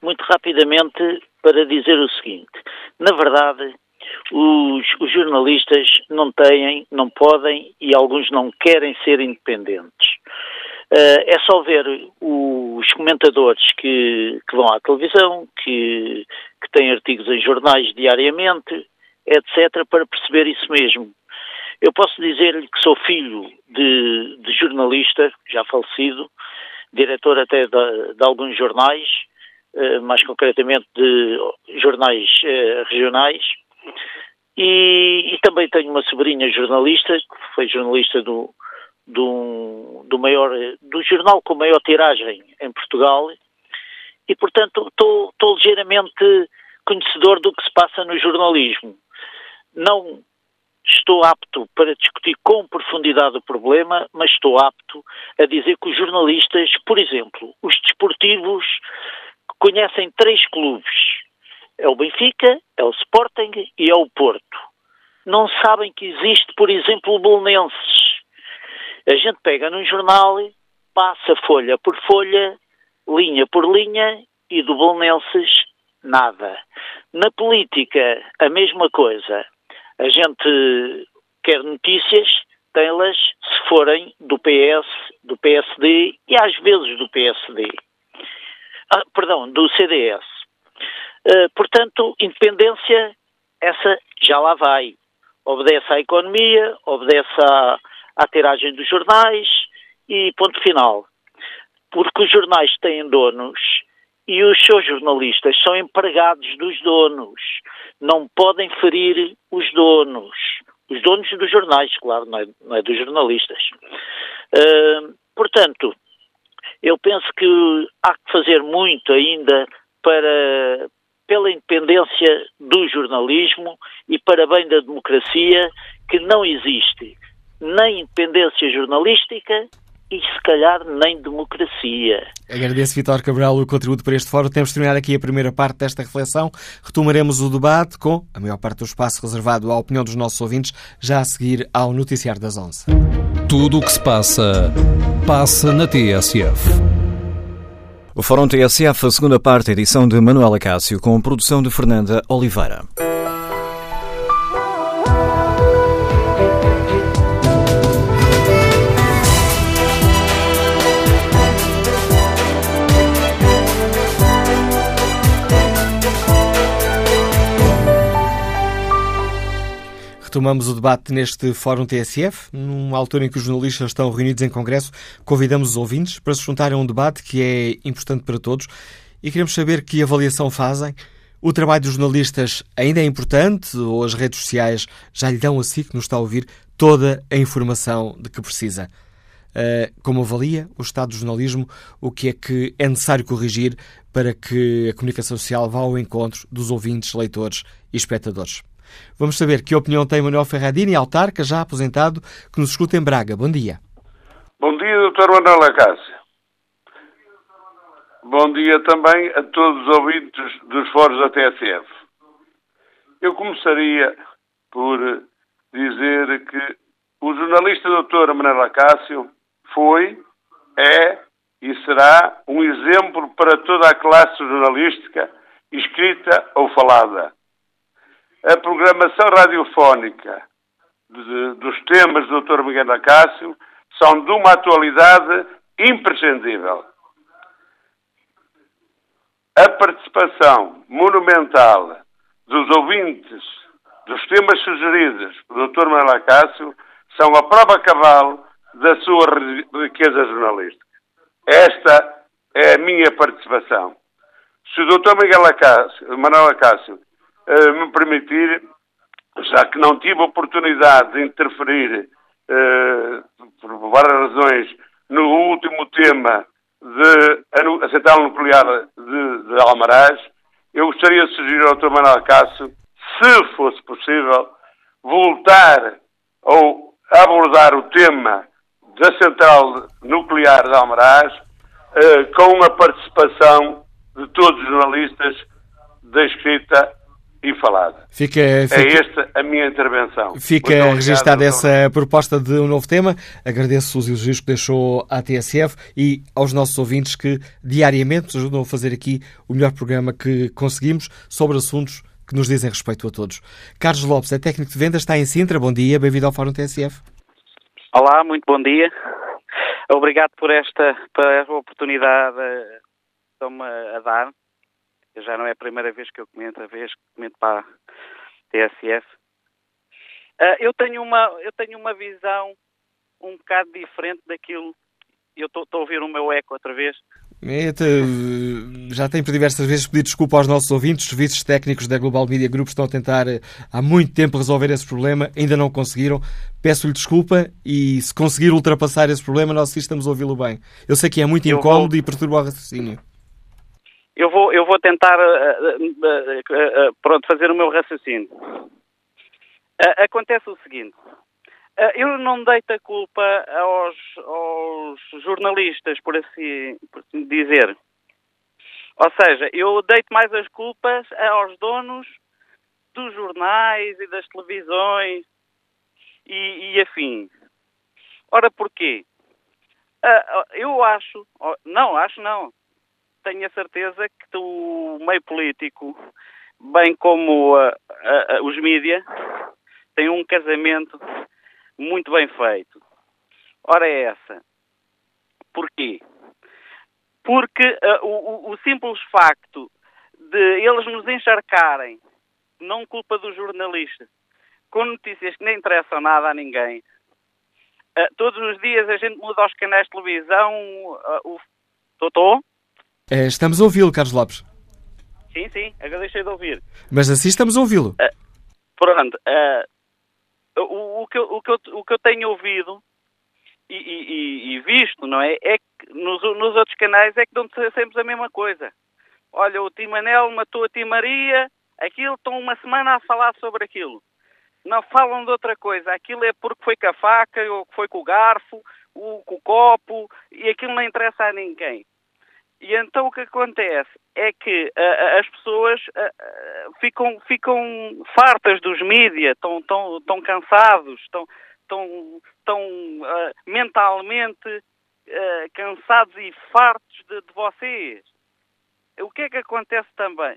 muito rapidamente, para dizer o seguinte: na verdade, os, os jornalistas não têm, não podem e alguns não querem ser independentes. Uh, é só ver os comentadores que, que vão à televisão, que, que têm artigos em jornais diariamente, etc., para perceber isso mesmo. Eu posso dizer-lhe que sou filho de, de, jornalista, já falecido, diretor até de, de alguns jornais, uh, mais concretamente de jornais uh, regionais, e, e, também tenho uma sobrinha jornalista, que foi jornalista do, do, do, maior, do jornal com maior tiragem em Portugal e, portanto, estou ligeiramente conhecedor do que se passa no jornalismo. Não estou apto para discutir com profundidade o problema, mas estou apto a dizer que os jornalistas, por exemplo, os desportivos, conhecem três clubes. É o Benfica, é o Sporting e é o Porto. Não sabem que existe, por exemplo, o Belenenses a gente pega num jornal, passa folha por folha, linha por linha, e do Bolonenses nada. Na política, a mesma coisa. A gente quer notícias, tem-las se forem do PS, do PSD e às vezes do PSD. Ah, perdão, do CDS. Uh, portanto, independência, essa já lá vai. Obedece à economia, obedece à, à tiragem dos jornais e ponto final. Porque os jornais têm donos e os seus jornalistas são empregados dos donos. Não podem ferir os donos. Os donos dos jornais, claro, não é, não é dos jornalistas. Uh, portanto, eu penso que há que fazer muito ainda para, pela independência do jornalismo e para bem da democracia, que não existe nem independência jornalística e, se calhar, nem democracia. Agradeço, Vitor Cabral, o contributo para este fórum. Temos de terminar aqui a primeira parte desta reflexão. Retomaremos o debate com a maior parte do espaço reservado à opinião dos nossos ouvintes, já a seguir ao Noticiário das 11. Tudo o que se passa, passa na TSF. O Fórum TSF, a segunda parte, edição de Manuela Cássio, com produção de Fernanda Oliveira. Retomamos o debate neste Fórum TSF. Numa altura em que os jornalistas estão reunidos em Congresso, convidamos os ouvintes para se juntarem a um debate que é importante para todos e queremos saber que avaliação fazem. O trabalho dos jornalistas ainda é importante ou as redes sociais já lhe dão a si, que nos está a ouvir, toda a informação de que precisa? Uh, como avalia o estado do jornalismo? O que é que é necessário corrigir para que a comunicação social vá ao encontro dos ouvintes, leitores e espectadores? Vamos saber que opinião tem Manuel Ferradini, autarca, já aposentado, que nos escuta em Braga. Bom dia. Bom dia, Dr. Manuel Acácio. Bom dia também a todos os ouvintes dos foros da TSF. Eu começaria por dizer que o jornalista Dr. Manuel Acácio foi, é e será um exemplo para toda a classe jornalística, escrita ou falada a programação radiofónica de, dos temas do Dr. Miguel Acácio são de uma atualidade imprescindível. A participação monumental dos ouvintes dos temas sugeridos pelo Dr. Miguel Acácio são a prova cabal da sua riqueza jornalística. Esta é a minha participação. Se o Dr. Miguel Acácio, Manuel Acácio uh, me permitir, já que não tive oportunidade de interferir, uh, por várias razões, no último tema da central nuclear de, de Almaraz, eu gostaria de sugerir ao Dr. Manuel Cássio, se fosse possível, voltar ou abordar o tema da central nuclear de Almaraz uh, com a participação de todos os jornalistas da escrita e falada. Fica, fica, é esta a minha intervenção. Fica registada essa proposta de um novo tema. Agradeço os elogios que deixou à TSF e aos nossos ouvintes que diariamente nos ajudam a fazer aqui o melhor programa que conseguimos sobre assuntos que nos dizem respeito a todos. Carlos Lopes é técnico de vendas, está em Sintra. Bom dia, bem-vindo ao Fórum TSF. Olá, muito bom dia. Obrigado por esta, por esta oportunidade que estão-me a dar. Já não é a primeira vez que eu comento, a vez que comento para a TSF. Uh, ah, eu, tenho uma, eu tenho uma visão um bocado diferente daquilo. Eu estou a ouvir o meu eco outra vez. Já tenho por diversas vezes pedido desculpa aos nossos ouvintes. Os serviços técnicos da Global Media Group estão a tentar eh, há muito tempo resolver esse problema, ainda não conseguiram. Peço-lhe desculpa e se conseguir ultrapassar esse problema, nós sim estamos a ouvi-lo bem. Eu sei que é muito incómodo vou... e perturba o raciocínio. Eu vou, eu vou tentar uh, uh, uh, pronto, fazer o meu raciocínio. acontece o seguinte. Eu não deito a culpa aos, aos jornalistas, por assim, por assim dizer. Ou seja, eu deito mais as culpas aos donos dos jornais e das televisões e, e. Ora, porquê? Eu acho, não, acho não, tenho a certeza que o meio político, bem como os mídias, têm um casamento muito bem feito. Ora é essa. Porquê? Porque uh, o, o, simples facto de eles nos encharcarem, não culpa do jornalista, com notícias que nem interessam nada a ninguém. Uh, todos os dias a gente muda os canais de televisão. Uh, o... Totó? É, estamos a ouvi-lo, Carlos Lopes. Sim, sim, agora deixei de ouvir. Mas assim estamos a ouvi-lo. Uh, pronto, uh, o, o, que, eu, o, que eu, o que eu tenho ouvido e, e, e visto, não é? É que nos, nos outros canais é que dão sempre a mesma coisa. Olha, o Timanel matou a Timaria, aquilo estão uma semana a falar sobre aquilo. Não falam de outra coisa. Aquilo é porque foi com a faca, ou foi com o garfo, ou com o copo, e aquilo não interessa a ninguém. E então o que acontece é que uh, as pessoas uh, ficam, ficam fartas dos mídias, estão, estão, estão cansados, estão, estão, estão uh, mentalmente cansados e fartos de, de vocês. O que é que acontece também?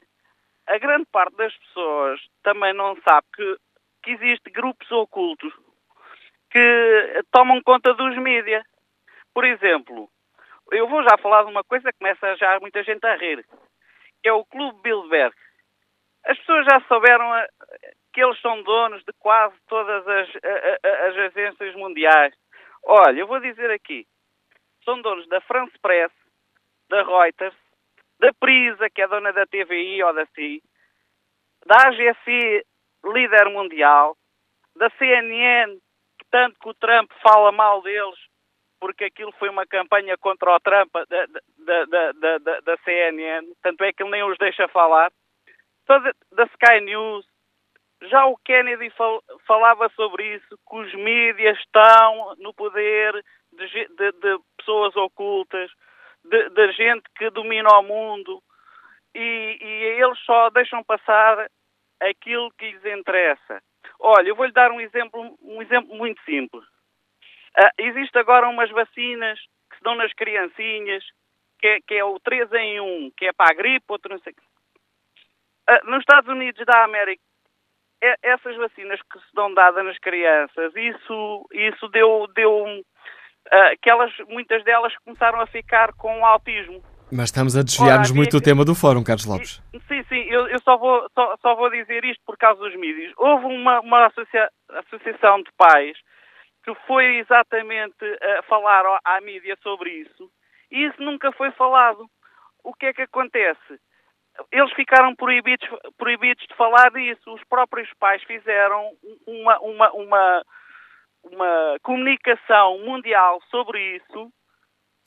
A grande parte das pessoas também não sabe que, que existe grupos ocultos que tomam conta dos mídias. Por exemplo, eu vou já falar de uma coisa que começa já muita gente a rir, é o Clube Bilderberg. As pessoas já souberam eh, que eles são donos de quase todas as, as agências mundiais. Olha, eu vou dizer aqui, são donos da France Press, da Reuters, da Prisa, que é dona da TVI ou da CI, da AGC, líder mundial, da CNN, que tanto que o Trump fala mal deles, porque aquilo foi uma campanha contra o Trump da, da, da, da, da CNN, tanto é que ele nem os deixa falar. Toda, da Sky News, já o Kennedy fal, falava sobre isso, que os mídias estão no poder de, de, de pessoas ocultas, de, gente que domina o mundo, e, e eles só deixam passar aquilo que lhes interessa. Olha, eu vou-lhe dar um exemplo, um exemplo muito simples. Uh, existe agora umas vacinas que se dão nas criancinhas, que é, que é, o 3 em 1, que é para a gripe, outro não sei. Uh, nos Estados Unidos da América, é, essas vacinas que se dão dadas nas crianças, isso, isso deu, deu uh, que elas, muitas delas começaram a ficar com autismo. Mas estamos a desviar-nos muito do tema do fórum, Carlos Lopes. Sim, sim, eu, eu só, vou, só, só, vou dizer isto por causa dos mídias. Houve uma, uma associa, associação de pais que foi exatamente a falar à mídia sobre isso, e isso nunca foi falado. O que é que acontece? Eles ficaram proibidos, proibidos de falar disso. Os próprios pais fizeram uma, uma, uma, uma comunicação mundial sobre isso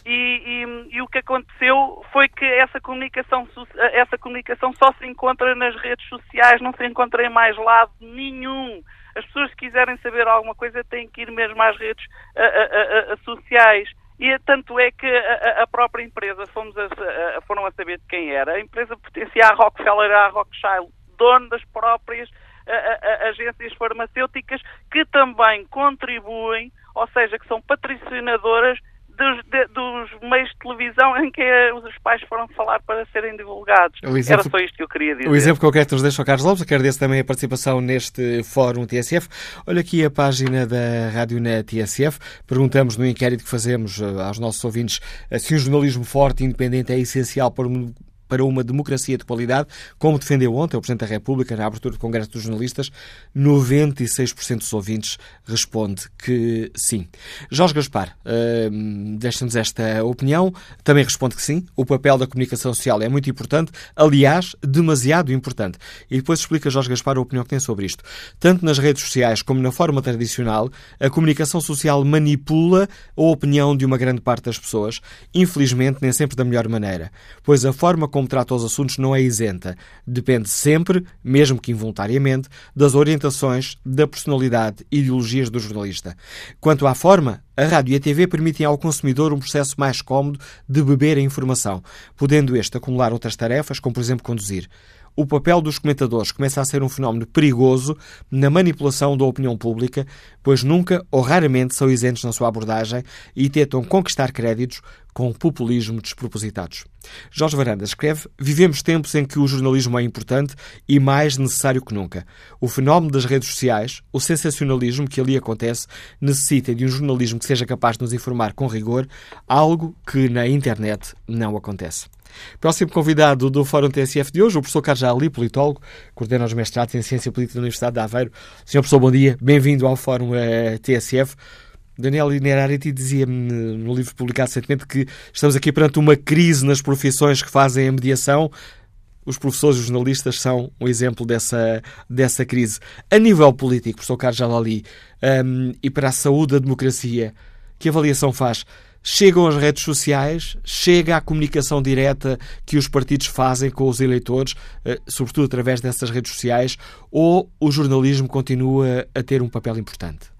e, e, e, o que aconteceu foi que essa comunicação, essa comunicação só se encontra nas redes sociais, não se encontra em mais lado nenhum. As pessoas que quiserem saber alguma coisa têm que ir mesmo às redes a, a, a, sociais. E tanto é que a, própria empresa, fomos foram a saber de quem era, a empresa pertencia à Rockefeller, à Rothschild, dono das próprias agências farmacêuticas que também contribuem, ou seja, que são patrocinadoras dos, de, dos, meios de televisão em que os pais foram falar para serem divulgados. Exemplo, Era só isto que eu queria dizer. O exemplo concreto que nos deixa o Carlos Lopes, agradeço também a participação neste fórum TSF. Olha aqui a página da Rádio na TSF. Perguntamos no inquérito que fazemos eh, aos nossos ouvintes eh, se um jornalismo forte e independente é essencial para para uma democracia de qualidade, como defendeu ontem o Presidente da República na abertura do Congresso dos Jornalistas, 96% dos ouvintes responde que sim. Jorge Gaspar uh, deixa-nos esta opinião, também responde que sim. O papel da comunicação social é muito importante, aliás, demasiado importante. E depois explica Jorge Gaspar a opinião que tem sobre isto. Tanto nas redes sociais como na forma tradicional, a comunicação social manipula a opinião de uma grande parte das pessoas, infelizmente nem sempre da melhor maneira, pois a forma como como trata os assuntos não é isenta. Depende sempre, mesmo que involuntariamente, das orientações, da personalidade e ideologias do jornalista. Quanto à forma, a rádio e a TV permitem ao consumidor um processo mais cómodo de beber a informação, podendo este acumular outras tarefas, como por exemplo conduzir o papel dos comentadores começa a ser um fenómeno perigoso na manipulação da opinião pública, pois nunca ou raramente são isentos na sua abordagem e tentam conquistar créditos com populismo despropositados. Jorge Varanda escreve: Vivemos tempos em que o jornalismo é importante e mais necessário que nunca. O fenómeno das redes sociais, o sensacionalismo que ali acontece, necessita de um jornalismo que seja capaz de nos informar com rigor, algo que na internet não acontece. Próximo convidado do Fórum TSF de hoje, o professor Carlos Ali, politólogo, coordena os mestrados em Ciência Política da Universidade de Aveiro. Senhor professor, bom dia, bem-vindo ao Fórum eh, TSF. Daniel Linerarity dizia-me no livro publicado recentemente que estamos aqui perante uma crise nas profissões que fazem a mediação. Os professores e jornalistas são um exemplo dessa, dessa crise. A nível político, professor Carlos Jalali, um, e para a saúde da democracia, que avaliação faz? Chegam as redes sociais, chega a comunicação direta que os partidos fazem com os eleitores, eh, sobretudo através dessas redes sociais, ou o jornalismo continua a ter um papel importante?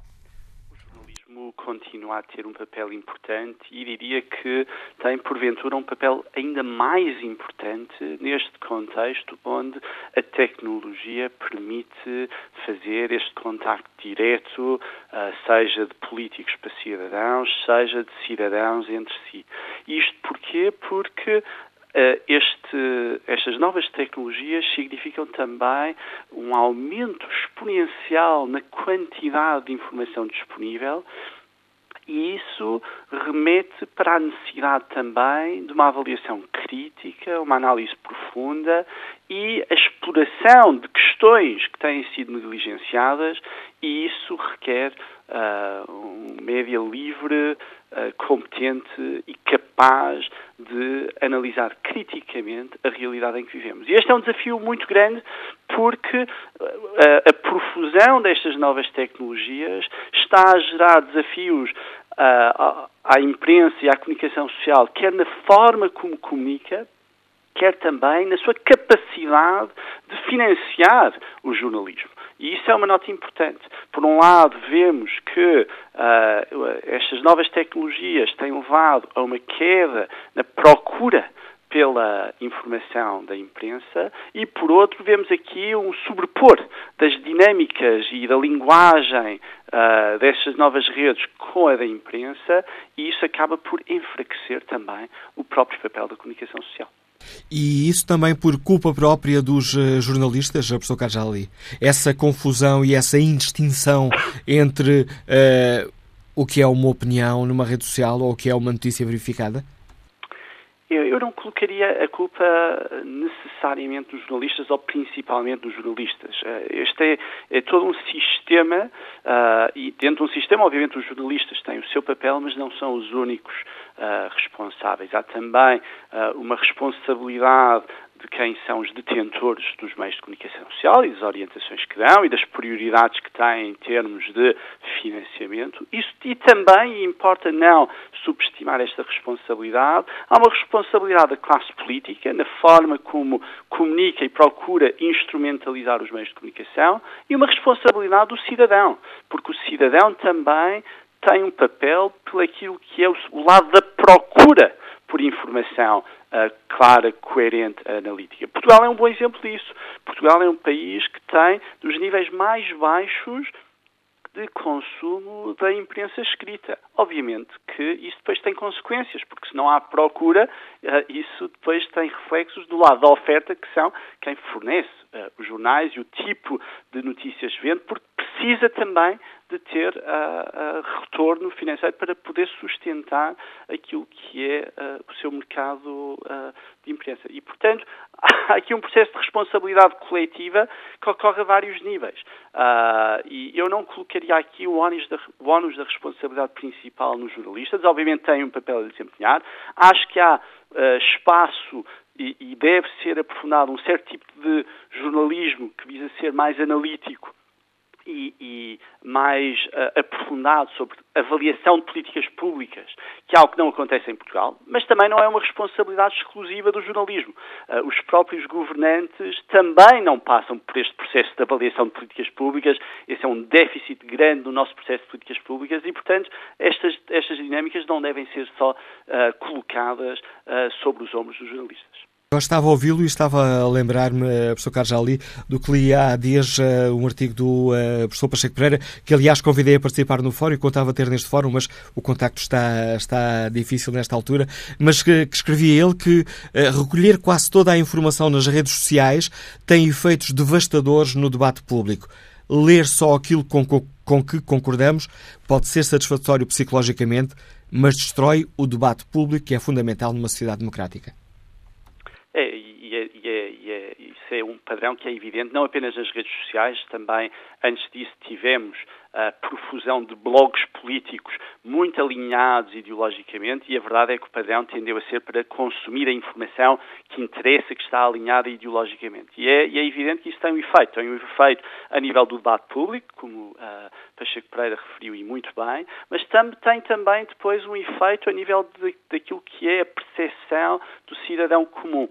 Continua a ter um papel importante e diria que tem, porventura, um papel ainda mais importante neste contexto onde a tecnologia permite fazer este contacto direto, ah, seja de políticos para cidadãos, seja de cidadãos entre si. Isto porquê? Porque Uh, este, estas novas tecnologias significam também um aumento exponencial na quantidade de informação disponível e isso remete para a necessidade também de uma avaliação crítica, uma análise profunda e a exploração de questões que têm sido negligenciadas, e isso requer uh, um média livre, uh, competente e capaz de analisar criticamente a realidade em que vivemos. E este é um desafio muito grande porque uh, a profusão destas novas tecnologias está a gerar desafios à, à imprensa e à comunicação social, quer na forma como comunica, quer também na sua capacidade de financiar o jornalismo. E isso é uma nota importante. Por um lado, vemos que uh, estas novas tecnologias têm levado a uma queda na procura pela informação da imprensa e, por outro, vemos aqui um sobrepor das dinâmicas e da linguagem uh, destas novas redes com a da imprensa e isso acaba por enfraquecer também o próprio papel da comunicação social. E isso também por culpa própria dos uh, jornalistas, professor Cajali? Essa confusão e essa indistinção entre uh, o que é uma opinião numa rede social ou o que é uma notícia verificada? Eu, eu, não colocaria a culpa necessariamente dos jornalistas ou principalmente dos jornalistas. Eh, este é, é todo um sistema uh, e dentro de um sistema, obviamente, os jornalistas têm o seu papel, mas não são os únicos uh, responsáveis. Há também uh, uma responsabilidade de quem são os detentores dos meios de comunicação social e das orientações que dão e das prioridades que têm em termos de financiamento. Isso, e também importa não subestimar esta responsabilidade. Há uma responsabilidade da classe política na forma como comunica e procura instrumentalizar os meios de comunicação e uma responsabilidade do cidadão, porque o cidadão também tem um papel pelo aquilo que é o, lado da procura por informação clara, coerente, analítica. Portugal é um bom exemplo disso. Portugal é um país que tem dos níveis mais baixos de consumo da imprensa escrita. Obviamente que isso depois tem consequências, porque se não há procura, eh, isso depois tem reflexos do lado da oferta, que são quem fornece eh, os jornais e o tipo de notícias vende, porque precisa também de ter uh, uh, retorno financeiro para poder sustentar aquilo que é uh, o seu mercado de imprensa. E, portanto, há aqui um processo de responsabilidade coletiva que ocorre a vários níveis. e eu não colocaria aqui o ónus, da, o ónus da responsabilidade principal nos jornalistas. Obviamente têm um papel a desempenhar. Acho que há espaço e, e deve ser aprofundado um certo tipo de jornalismo que visa ser mais analítico e, e mais uh, aprofundado sobre avaliação de políticas públicas, que é algo que não acontece em Portugal, mas também não é uma responsabilidade exclusiva do jornalismo. Uh, os próprios governantes também não passam por este processo de avaliação de políticas públicas. Esse é um déficit grande do nosso processo de políticas públicas e, portanto, estas, estas dinâmicas não devem ser só uh, colocadas sobre os ombros dos jornalistas. Eu estava a ouvi-lo e estava a lembrar-me, uh, professor Carlos Ali, do que li há dias uh, um artigo do uh, professor Pacheco Pereira, que aliás convidei a participar no fórum e contava ter neste fórum, mas o contacto está, está difícil nesta altura, mas que, que escrevia ele que uh, recolher quase toda a informação nas redes sociais tem efeitos devastadores no debate público. Ler só aquilo com, com que concordamos pode ser satisfatório psicologicamente, mas destrói o debate público que é fundamental numa sociedade democrática. É, e, é, e, é, e é, isso é um padrão que é evidente, não apenas nas redes sociais, também antes disso tivemos a profusão de blogs políticos muito alinhados ideologicamente e a verdade é que o padrão tendeu a ser para consumir a informação que interessa, que está alinhada ideologicamente. E é, e é evidente que isso tem um efeito, tem um efeito a nível do debate público, como uh, Pacheco Pereira referiu e muito bem, mas tam, tem também depois um efeito a nível de, daquilo que é a percepção do cidadão comum.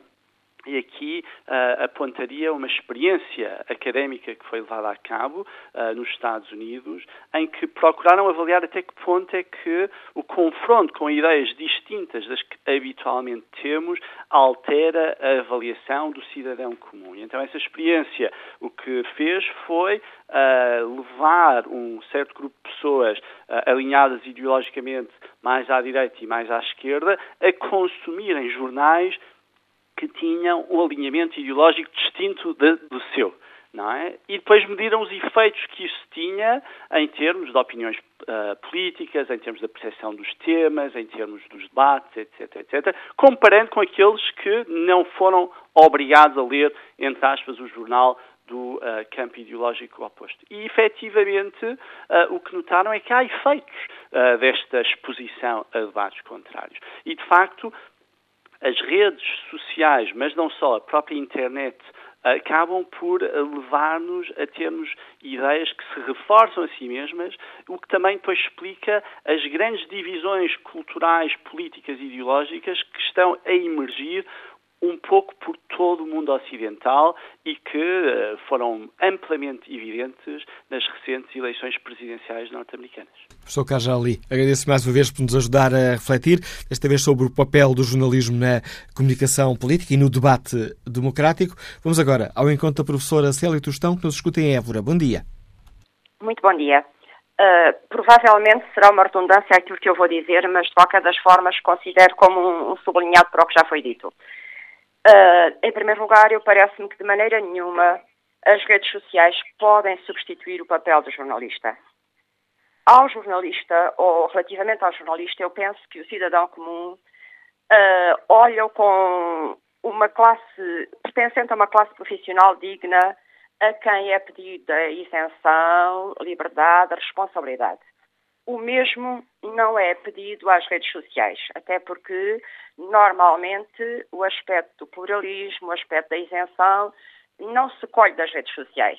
E aqui uh, apontaria uma experiência académica que foi levada a cabo uh, nos Estados Unidos, em que procuraram avaliar até que ponto é que o confronto com ideias distintas das que habitualmente temos altera a avaliação do cidadão comum. E então essa experiência o que fez foi uh, levar um certo grupo de pessoas alinhadas ideologicamente mais à direita e mais à esquerda a consumirem jornais que tinham um alinhamento ideológico distinto de, do seu. É? E depois mediram os efeitos que isso tinha em termos de opiniões uh, políticas, em termos da percepção dos temas, em termos dos debates, etc, etc, comparando com aqueles que não foram obrigados a ler, entre aspas, o jornal do uh, campo ideológico oposto. E, efetivamente, uh, o que notaram é que há efeitos desta exposição a debates contrários. E, de facto, as redes sociais, mas não só, a própria internet, acabam por levar-nos a termos ideias que se reforçam a si mesmas, o que também depois explica as grandes divisões culturais, políticas e ideológicas que estão a emergir um pouco por todo o mundo ocidental e que uh, foram amplamente evidentes nas recentes eleições presidenciais norte-americanas. Professor Cajali, agradeço mais uma vez por nos ajudar a refletir, desta vez sobre o papel do jornalismo na comunicação política e no debate democrático. Vamos agora ao encontro da professora Célia Tostão, que nos escuta em Évora. Bom dia. Muito bom dia. Uh, provavelmente será uma redundância aquilo que eu vou dizer, mas de qualquer das formas considero como um, um sublinhado para o que já foi dito. Uh, em primeiro lugar, eu parece-me que de maneira nenhuma as redes sociais podem substituir o papel do jornalista. Ao jornalista, ou relativamente ao jornalista, eu penso que o cidadão comum uh, olha com uma classe, pertencente a uma classe profissional digna, a quem é pedida isenção, liberdade, responsabilidade. O mesmo não é pedido às redes sociais, até porque normalmente o aspecto do pluralismo, o aspecto da isenção, não se colhe das redes sociais.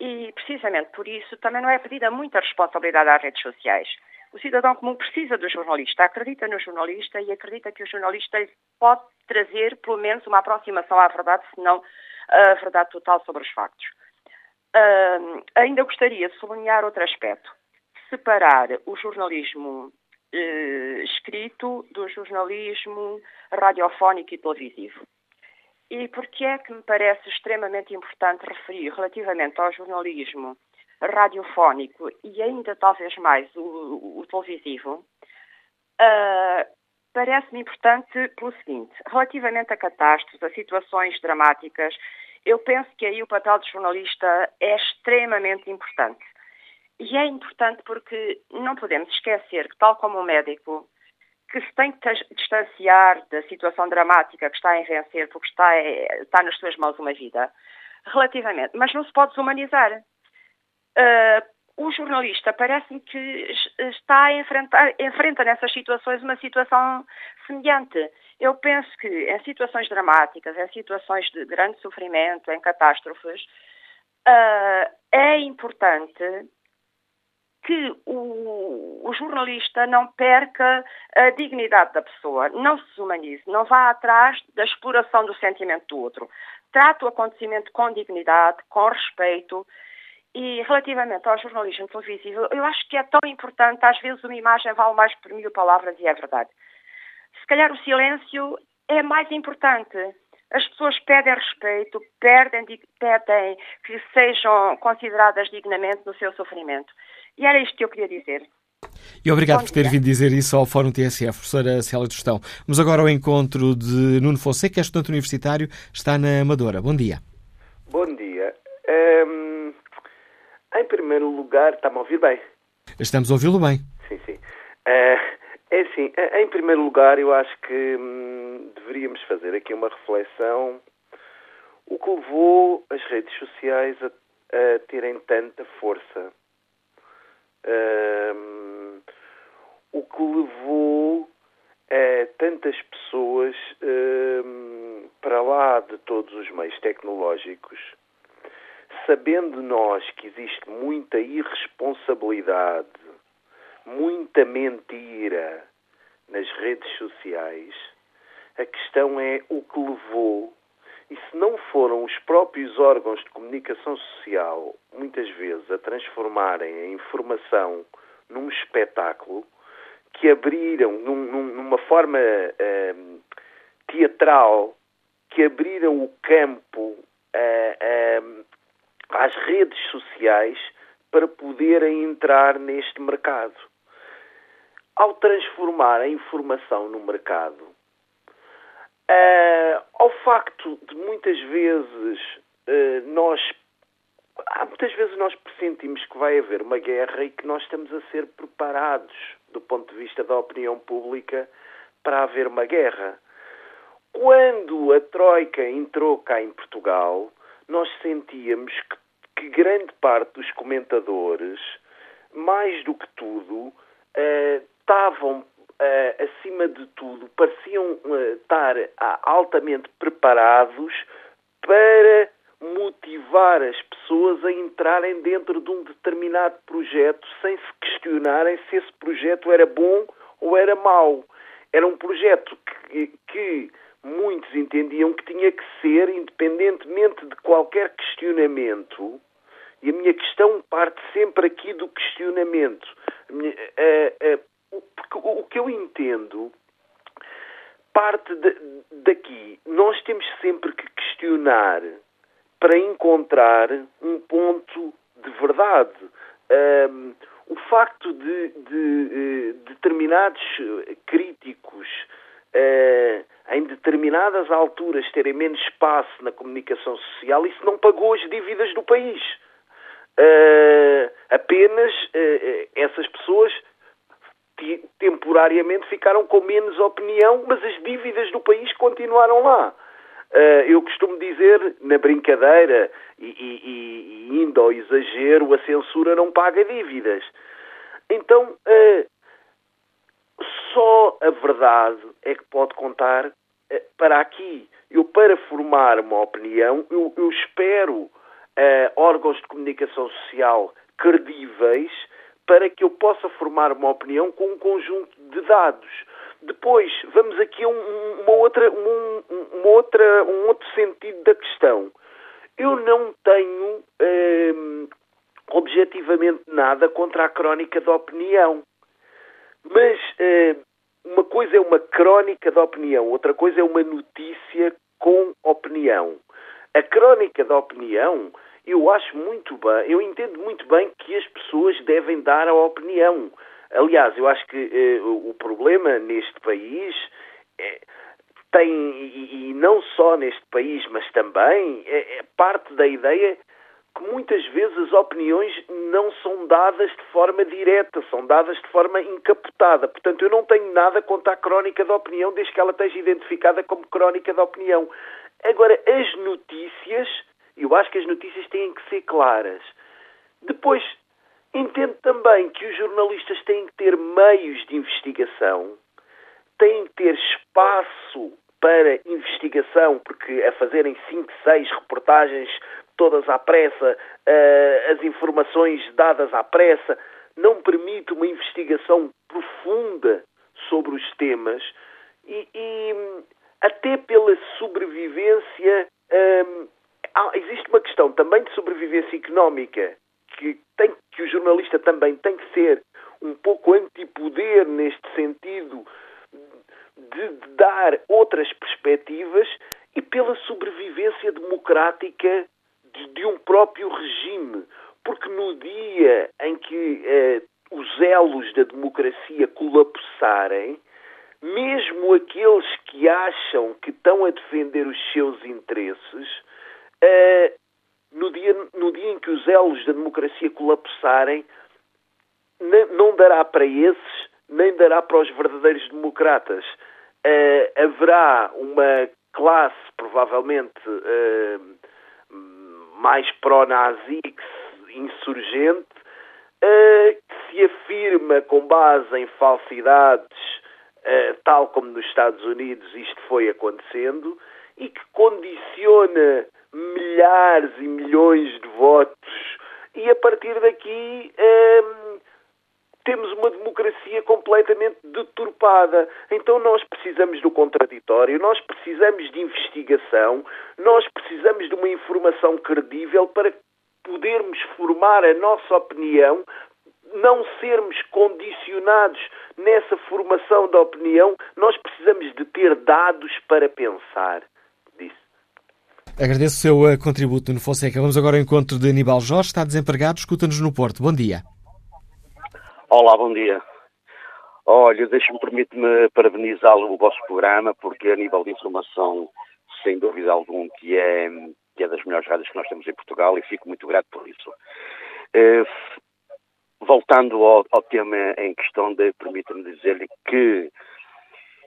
E precisamente por isso também não é pedida muita responsabilidade às redes sociais. O cidadão comum precisa do jornalista, acredita no jornalista e acredita que o jornalista pode trazer pelo menos uma aproximação à verdade, se não a verdade total sobre os factos. Uh, ainda gostaria de sublinhar outro aspecto separar o jornalismo eh, escrito do jornalismo radiofónico e televisivo. E porque é que me parece extremamente importante referir relativamente ao jornalismo radiofónico e ainda talvez mais o, o televisivo, uh, parece-me importante pelo seguinte: relativamente a catástrofes, a situações dramáticas, eu penso que aí o papel do jornalista é extremamente importante. E é importante porque não podemos esquecer que, tal como o médico, que se tem que distanciar da situação dramática que está a vencer, porque está, está nas suas mãos uma vida, relativamente, mas não se pode desumanizar. Uh, o jornalista parece-me que está a enfrentar, enfrenta nessas situações uma situação semelhante. Eu penso que em situações dramáticas, em situações de grande sofrimento, em catástrofes, uh, é importante que o, o, jornalista não perca a dignidade da pessoa, não se humanize, não vá atrás da exploração do sentimento do outro. Trate o acontecimento com dignidade, com respeito e relativamente ao jornalismo televisivo, eu acho que é tão importante, às vezes uma imagem vale mais por mil palavras e é verdade. Se calhar o silêncio é mais importante. As pessoas pedem respeito, pedem, pedem que sejam consideradas dignamente no seu sofrimento. E era isto que eu queria dizer. E obrigado Bom por ter dia. vindo dizer isso ao Fórum TSF, professora Célia de Gestão. Vamos agora ao encontro de Nuno Fonseca, estudante universitário, está na Amadora. Bom dia. Bom dia. Um em primeiro lugar, está-me a ouvir bem? Estamos a ouvi-lo bem. Sim, sim. Uh, é assim, em primeiro lugar, eu acho que hum, deveríamos fazer aqui uma reflexão. O que levou as redes sociais a, a terem tanta força? Uh, o que levou a tantas pessoas uh, para lá de todos os meios tecnológicos sabendo nós que existe muita irresponsabilidade, muita mentira nas redes sociais, a questão é o que levou. E se não foram os próprios órgãos de comunicação social, muitas vezes, a transformarem a informação num espetáculo, que abriram, num, numa forma hum, teatral, que abriram o campo uh, hum, às redes sociais para poderem entrar neste mercado. Ao transformar a informação no mercado, uh, ao facto de muitas vezes uh, nós há muitas vezes nós pressentimos que vai haver uma guerra e que nós estamos a ser preparados do ponto de vista da opinião pública para haver uma guerra. Quando a Troika entrou cá em Portugal, nós sentíamos que, que grande parte dos comentadores, mais do que tudo, uh, estavam Uh, acima de tudo, pareciam uh, estar uh, altamente preparados para motivar as pessoas a entrarem dentro de um determinado projeto sem se questionarem se esse projeto era bom ou era mau. Era um projeto que, que muitos entendiam que tinha que ser, independentemente de qualquer questionamento, e a minha questão parte sempre aqui do questionamento. Minha, uh, uh, porque o, que eu entendo parte de, daqui. Nós temos sempre que questionar para encontrar um ponto de verdade. Um, o facto de, de, de determinados críticos uh, em determinadas alturas terem menos espaço na comunicação social, isso não pagou as dívidas do país. Uh, apenas uh, essas pessoas temporariamente ficaram com menos opinião, mas as dívidas do país continuaram lá. Uh, eu costumo dizer, na brincadeira e, e, e, indo ao exagero, a censura não paga dívidas. Então, só a verdade é que pode contar eh, para aqui. Eu, para formar uma opinião, eu, eu espero uh, órgãos de comunicação social credíveis para que eu possa formar uma opinião com um conjunto de dados. Depois, vamos aqui a um, uma outra, um, uma outra, um outro sentido da questão. Eu não tenho uh, objetivamente nada contra a crónica da opinião. Mas uh, uma coisa é uma crónica da opinião, outra coisa é uma notícia com opinião. A crónica da opinião, eu acho muito bem, eu entendo muito bem que as pessoas devem dar a opinião. Aliás, eu acho que uh, o problema neste país é, tem, e, e, não só neste país, mas também, é, é parte da ideia que muitas vezes as opiniões não são dadas de forma direta, são dadas de forma encapotada. Portanto, eu não tenho nada contra a crónica da opinião, desde que ela esteja identificada como crónica da opinião. Agora, as notícias, eu acho que as notícias têm que ser claras. Depois, entendo também que os jornalistas têm que ter meios de investigação, têm que ter espaço para investigação, porque a fazerem 5, 6 reportagens todas à pressa, uh, as informações dadas à pressa, não permite uma investigação profunda sobre os temas e, e até pela sobrevivência. Um, existe uma questão também de sobrevivência económica que, tem, que o jornalista também tem que ser um pouco antipoder neste sentido de, de dar outras perspectivas e pela sobrevivência democrática de, de um próprio regime. Porque no dia em que eh, os elos da democracia colapsarem, mesmo aqueles que acham que estão a defender os seus interesses, eh, no, dia, no dia em que os elos da democracia colapsarem, não dará para esses, nem dará para os verdadeiros democratas. Uh, haverá uma classe, provavelmente, uh, mais pró-nazi, insurgente, uh, que se afirma com base em falsidades, uh, tal como nos Estados Unidos isto foi acontecendo, e que condiciona milhares e milhões de votos, e a partir daqui. Uh, temos uma democracia completamente deturpada. Então nós precisamos do contraditório, nós precisamos de investigação, nós precisamos de uma informação credível para podermos formar a nossa opinião, não sermos condicionados nessa formação da opinião, nós precisamos de ter dados para pensar. Agradeço o seu eh, contributo, no Fonseca. Vamos agora ao encontro de Aníbal Jorge, está desempregado, escuta-nos no Porto. Bom dia. Olá, bom dia. Olha, deixe-me, permite-me parabenizá-lo o vosso programa, porque a nível de informação, sem dúvida alguma, que é, que é das melhores rádios que nós temos em Portugal e fico muito grato por isso. Uh, voltando ao, ao, tema em questão, permita-me dizer-lhe que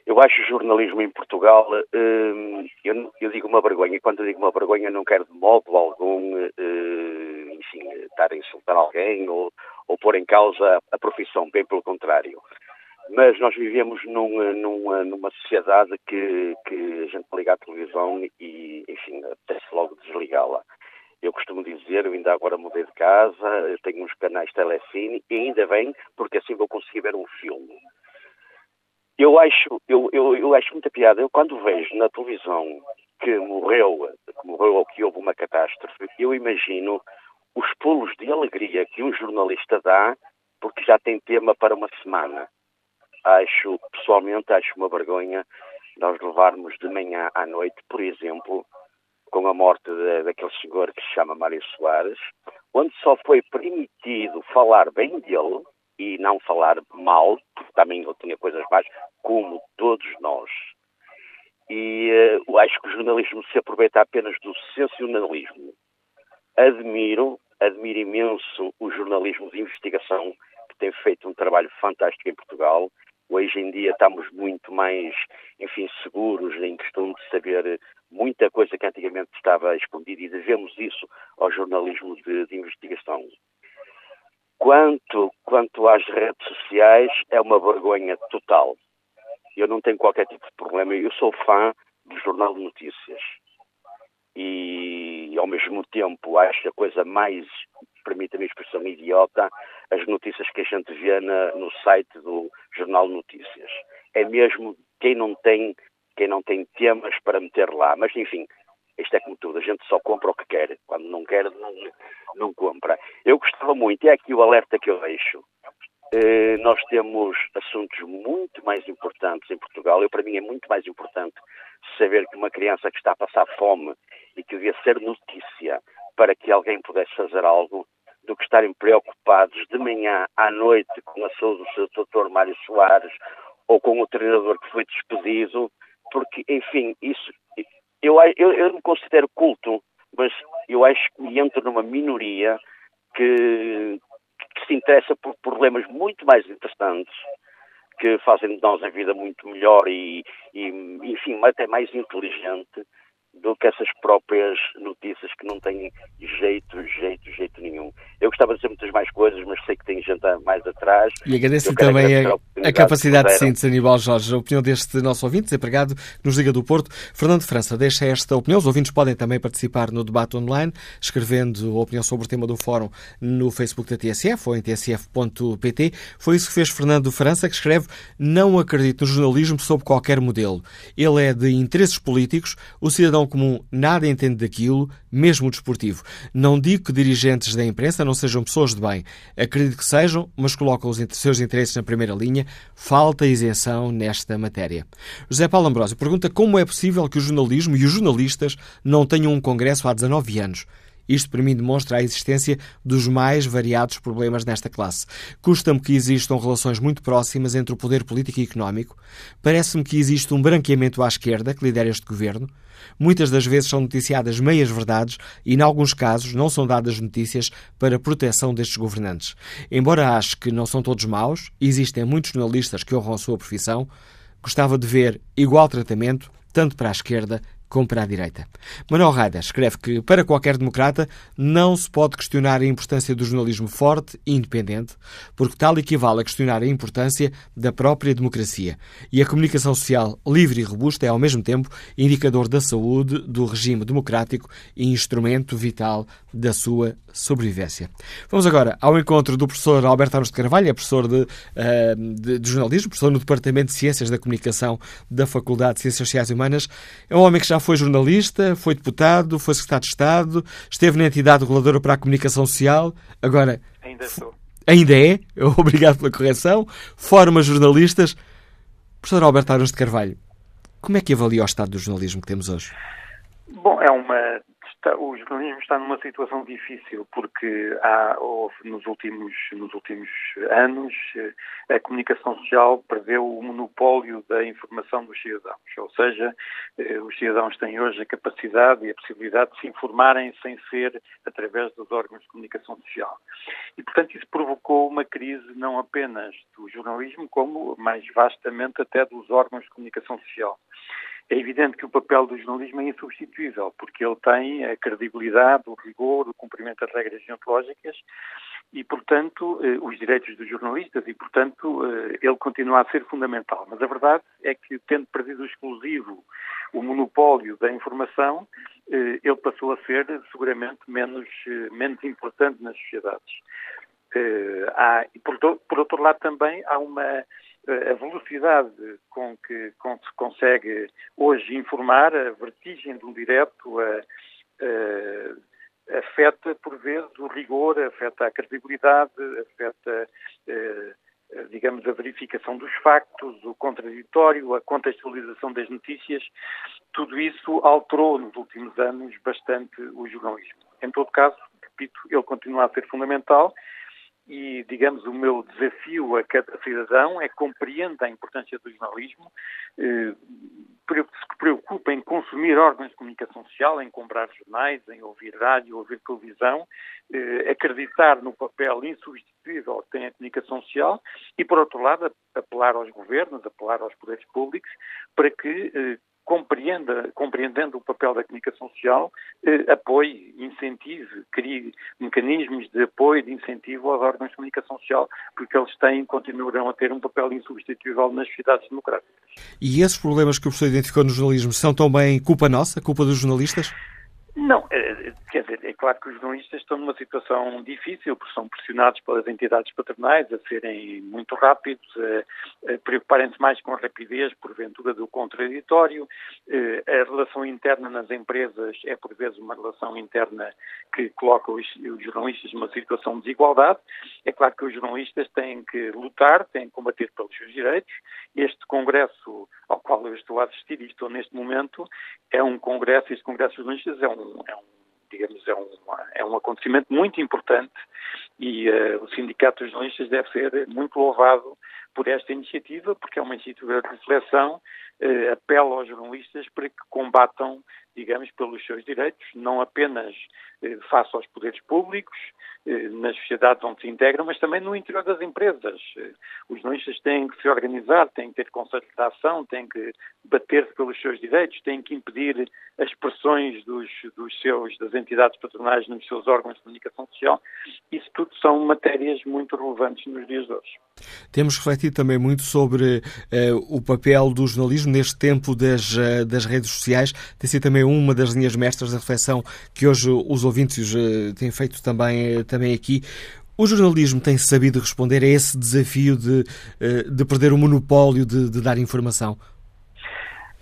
eu acho o jornalismo em Portugal, uh, eu, eu, digo uma vergonha, e quando digo uma vergonha não quero de modo algum, uh, enfim, estar a insultar alguém ou, ou pôr em causa a profissão, bem pelo contrário. Mas nós vivemos numa, numa, numa sociedade que, que a gente liga à televisão e, enfim, apetece logo desligá-la. Eu costumo dizer, eu ainda agora mudei de casa, tenho uns canais telecine e ainda bem, porque assim vou conseguir ver um filme. Eu acho, eu, eu, eu acho muita piada. Eu quando vejo na televisão que morreu, que morreu ou que houve uma catástrofe, eu imagino os pulos de alegria que um jornalista dá porque já tem tema para uma semana. Acho, pessoalmente, acho uma vergonha nós levarmos de manhã à noite, por exemplo, com a morte de, daquele senhor que se chama Mário Soares, onde só foi permitido falar bem dele e não falar mal, porque também ele tinha coisas más, como todos nós. E uh, acho que o jornalismo se aproveita apenas do sensacionalismo admiro, admiro imenso o jornalismo de investigação, que tem feito um trabalho fantástico em Portugal. Hoje em dia estamos muito mais, enfim, seguros em questão de saber muita coisa que antigamente estava escondida e devemos isso ao jornalismo de, de investigação. Quanto, quanto às redes sociais, é uma vergonha total. Eu não tenho qualquer tipo de problema. Eu sou fã do Jornal de Notícias e, ao mesmo tempo, acho a coisa mais, permita-me a expressão idiota, as notícias que a gente vê na, no site do Jornal Notícias. É mesmo quem não tem quem não tem temas para meter lá. Mas, enfim, isto é como tudo, a gente só compra o que quer. Quando não quer, não, não compra. Eu gostava muito, é aqui o alerta que eu deixo. Eh, nós temos assuntos muito mais importantes em Portugal. Eu, para mim, é muito mais importante saber que uma criança que está a passar fome e que devia ser notícia para que alguém pudesse fazer algo, do que estarem preocupados de manhã à noite com a saúde do seu doutor Mário Soares ou com o treinador que foi despedido, porque, enfim, isso eu, eu, eu me considero culto, mas eu acho que entro numa minoria que, que se interessa por problemas muito mais interessantes que fazem de nós a vida muito melhor e, e enfim, até mais inteligente do que essas próprias notícias que não têm jeito, jeito, jeito nenhum. Eu gostava de dizer muitas mais coisas, mas sei que tem gente mais atrás. E agradeço também a, a, capacidade de síntese, Aníbal Jorge, a opinião deste nosso ouvinte, desempregado, que nos liga do Porto. Fernando França deixa esta opinião. Os ouvintes podem também participar no debate online, escrevendo a opinião sobre o tema do fórum no Facebook da TSF ou em tsf.pt. Foi isso que fez Fernando França, que escreve: Não acredito no jornalismo sob qualquer modelo. Ele é de interesses políticos, o cidadão comum nada entende daquilo, mesmo o desportivo. Não digo que dirigentes da imprensa não sejam pessoas de bem. Acredito que sejam, mas colocam os seus interesses na primeira linha. Falta isenção nesta matéria. José Paulo Ambrosio pergunta como é possível que o jornalismo e os jornalistas não tenham um congresso há 19 anos. Isto para mim demonstra a existência dos mais variados problemas nesta classe. Custa-me que existam relações muito próximas entre o poder político e económico. Parece-me que existe um branqueamento à esquerda que lidera este governo. Muitas das vezes são noticiadas meias verdades e, em alguns casos, não são dadas notícias para proteção destes governantes. Embora ache que não são todos maus, existem muitos jornalistas que honram a sua profissão, gostava de ver igual tratamento tanto para a esquerda como para a direita. Manuel Raida escreve que, para qualquer democrata, não se pode questionar a importância do jornalismo forte e independente, porque tal equivale a questionar a importância da própria democracia. E a comunicação social livre e robusta é, ao mesmo tempo, indicador da saúde do regime democrático e instrumento vital da sua sobrevivência. Vamos agora ao encontro do professor Alberto Arnos de Carvalho, é professor de, uh, de, de jornalismo, professor no Departamento de Ciências da Comunicação da Faculdade de Ciências Sociais e Humanas. É um homem que já foi jornalista, foi deputado, foi secretário de Estado, esteve na entidade reguladora para a comunicação social, agora. Ainda sou. Ainda é, obrigado pela correção, forma jornalistas. Professor Alberto Arons de Carvalho, como é que avalia o estado do jornalismo que temos hoje? Bom, é uma Está, o jornalismo está numa situação difícil porque há, houve, nos, últimos, nos últimos anos eh, a comunicação social perdeu o monopólio da informação dos cidadãos. Ou seja, eh, os cidadãos têm hoje a capacidade e a possibilidade de se informarem sem ser através dos órgãos de comunicação social. E, portanto, isso provocou uma crise não apenas do jornalismo, como mais vastamente até dos órgãos de comunicação social. É evidente que o papel do jornalismo é insubstituível, porque ele tem a credibilidade, o rigor, o cumprimento das regras deontológicas e, portanto, eh, os direitos dos jornalistas e, portanto, eh, ele continua a ser fundamental. Mas a verdade é que, tendo perdido o exclusivo, o monopólio da informação, eh, ele passou a ser seguramente menos, menos importante nas sociedades. Há, por, por outro lado, também há uma a velocidade com que, com se consegue hoje informar, a vertigem de um direto, a, a, afeta por vezes o rigor, afeta a credibilidade, afeta, a, digamos, a verificação dos factos, o contraditório, a contextualização das notícias. Tudo isso alterou nos últimos anos bastante o jornalismo. Em todo caso, repito, ele continua a ser fundamental e, digamos, o meu desafio a cada cidadão é que compreenda a importância do jornalismo, eh, se preocupe em consumir órgãos de comunicação social, em comprar jornais, em ouvir rádio, ouvir televisão, eh, acreditar no papel insubstituível que tem a comunicação social e, por outro lado, apelar aos governos, apelar aos poderes públicos para que eh, compreenda, compreendendo o papel da comunicação social, eh, apoie, incentive, crie mecanismos de apoio, de incentivo aos órgãos de comunicação social, porque eles têm, continuarão a ter um papel insubstituível nas sociedades democráticas. E esses problemas que o professor identificou no jornalismo são também culpa nossa, culpa dos jornalistas? Não, é, quer dizer, é claro que os jornalistas estão numa situação difícil, porque são pressionados pelas entidades patronais a serem muito rápidos, a, a preocuparem-se mais com a rapidez, porventura, do contraditório. Eh, a relação interna nas empresas é, por vezes, uma relação interna que coloca os, os jornalistas numa situação de desigualdade. É claro que os jornalistas têm que lutar, têm que combater pelos seus direitos. Este congresso ao qual eu estou a assistir e estou neste momento é um congresso, este congresso de jornalistas é um, é um digamos, é um, é um acontecimento muito importante e uh, o Sindicato dos Jornalistas deve ser muito louvado por esta iniciativa, porque é uma iniciativa de reflexão, uh, apela aos jornalistas para que combatam, digamos, pelos seus direitos, não apenas uh, face aos poderes públicos, eh, nas sociedades onde se integram, mas também no interior das empresas. Eh, os jornalistas têm que se organizar, têm que ter conselhos de ação, têm que bater-se pelos seus direitos, têm que impedir as pressões dos, dos seus, das entidades patronais nos seus órgãos de comunicação social. Isso tudo são matérias muito relevantes nos dias de hoje. Temos refletido também muito sobre uh, o papel do jornalismo neste tempo das, uh, das redes sociais. Tem sido também uma das linhas mestras da reflexão que hoje os ouvintes uh, têm feito também, também aqui. O jornalismo tem sabido responder a esse desafio de, de perder o monopólio de, de dar informação?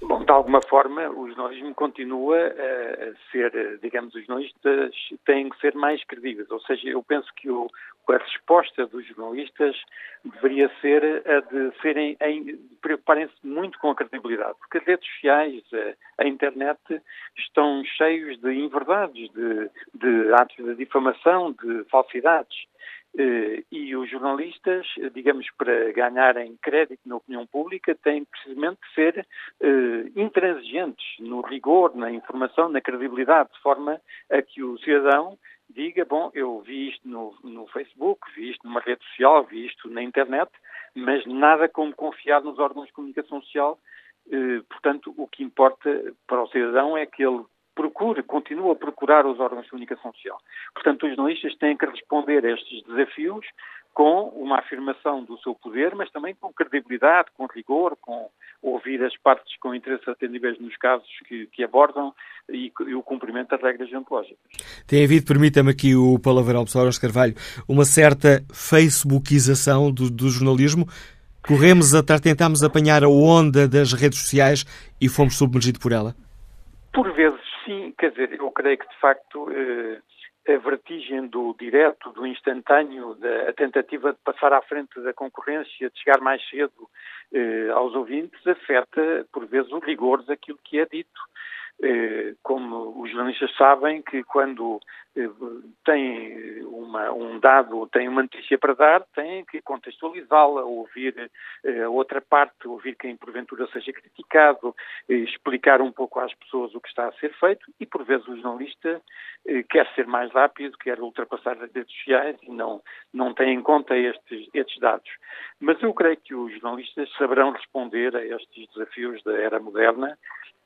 Bom, de alguma forma, o jornalismo continua a ser, digamos, os jornalistas têm que ser mais credíveis. Ou seja, eu penso que o, a resposta dos jornalistas deveria ser a de serem, preocuparem-se muito com a credibilidade, porque as redes sociais, a, a internet, estão cheios de inverdades, de, de atos de difamação, de falsidades. Eh, e os jornalistas, digamos, para ganharem crédito na opinião pública, têm precisamente de ser eh, intransigentes no rigor, na informação, na credibilidade, de forma a que o cidadão diga, bom, eu vi isto no, no Facebook, vi isto numa rede social, vi isto na internet, mas nada como confiar nos órgãos de comunicação social. Eh, portanto, o que importa para o cidadão é que ele procura, continua a procurar os órgãos de comunicação social. Portanto, os jornalistas têm que responder a estes desafios com uma afirmação do seu poder, mas também com credibilidade, com rigor, com ouvir as partes com interesse atendíveis nos casos que, que abordam e, e, o cumprimento das regras deontológicas. Tem havido, permita-me aqui o palavrão, professor Oscar Carvalho, uma certa facebookização do, do jornalismo. Corremos a tentámos apanhar a onda das redes sociais e fomos submergidos por ela? Por vezes Sim, quer dizer, eu creio que de facto eh, a vertigem do direto, do instantâneo, da, tentativa de passar à frente da concorrência, de chegar mais cedo eh, aos ouvintes, afeta por vezes o rigor daquilo que é dito. Eh, como os jornalistas sabem que quando eh, têm uma, um dado, têm uma notícia para dar, têm que contextualizá-la, ouvir eh, a outra parte, ouvir quem porventura seja criticado, explicar um pouco às pessoas o que está a ser feito e por vezes o jornalista quer ser mais rápido, quer ultrapassar as redes sociais e não, não tem em conta estes, estes dados. Mas eu creio que os jornalistas saberão responder a estes desafios da era moderna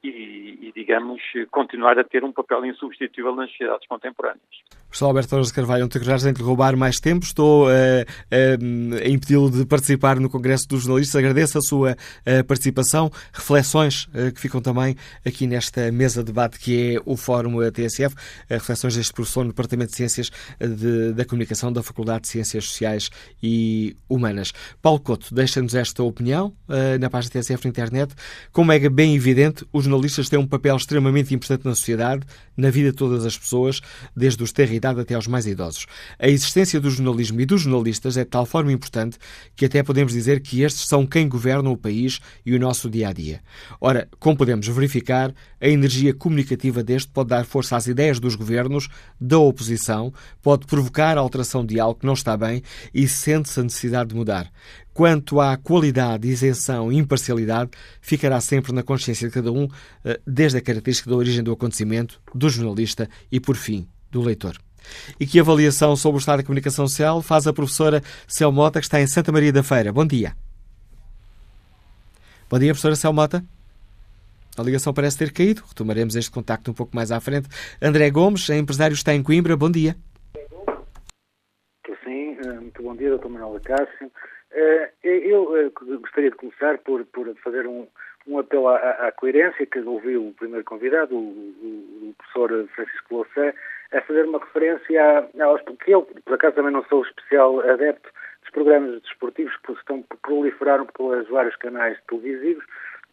e, e, digamos, continuar a ter um papel insubstituível nas sociedades contemporâneas. Professor Alberto Torres Carvalho, não tenho coragem de roubar mais tempo, estou uh, uh, a impedi-lo de participar no Congresso dos Jornalistas. Agradeço a sua uh, participação, reflexões que ficam também aqui nesta mesa de debate que é o Fórum TSF, reflexões deste professor no Departamento de Ciências de, da Comunicação da Faculdade de Ciências Sociais e Humanas. Paulo Couto, deixa-nos esta opinião na página TSF na internet. Como é bem evidente, os jornalistas têm um papel extremamente importante na sociedade, na vida de todas as pessoas, desde os territórios idade até aos mais idosos. A existência do jornalismo e dos jornalistas é de tal forma importante que até podemos dizer que estes são quem governam o país e o nosso dia a dia. Ora, como podemos verificar, a energia comunicativa deste pode dar força às ideias dos governos, da oposição, pode provocar a alteração de algo que não está bem e sente-se a necessidade de mudar. Quanto à qualidade, isenção e imparcialidade, ficará sempre na consciência de cada um, eh, desde a característica da origem do acontecimento, do jornalista e, por fim, do leitor. E que avaliação sobre o estado da comunicação social faz a professora Selmota, que está em Santa Maria da Feira. Bom dia. Bom dia, professora Selmota. A ligação parece ter caído. Retomaremos este contacto um pouco mais à frente. André Gomes, empresário, está em Coimbra. Bom dia. Sim, eh, muito bom dia, doutor Manuel Cássio. Eh, eu eh, gostaria de começar por, por fazer um, um apelo à, à, coerência, que ouviu o primeiro convidado, o, o professor Francisco Louçã, a fazer uma referência aos. porque eu, por acaso, também não sou especial adepto dos programas desportivos que estão proliferaram pelos vários canais televisivos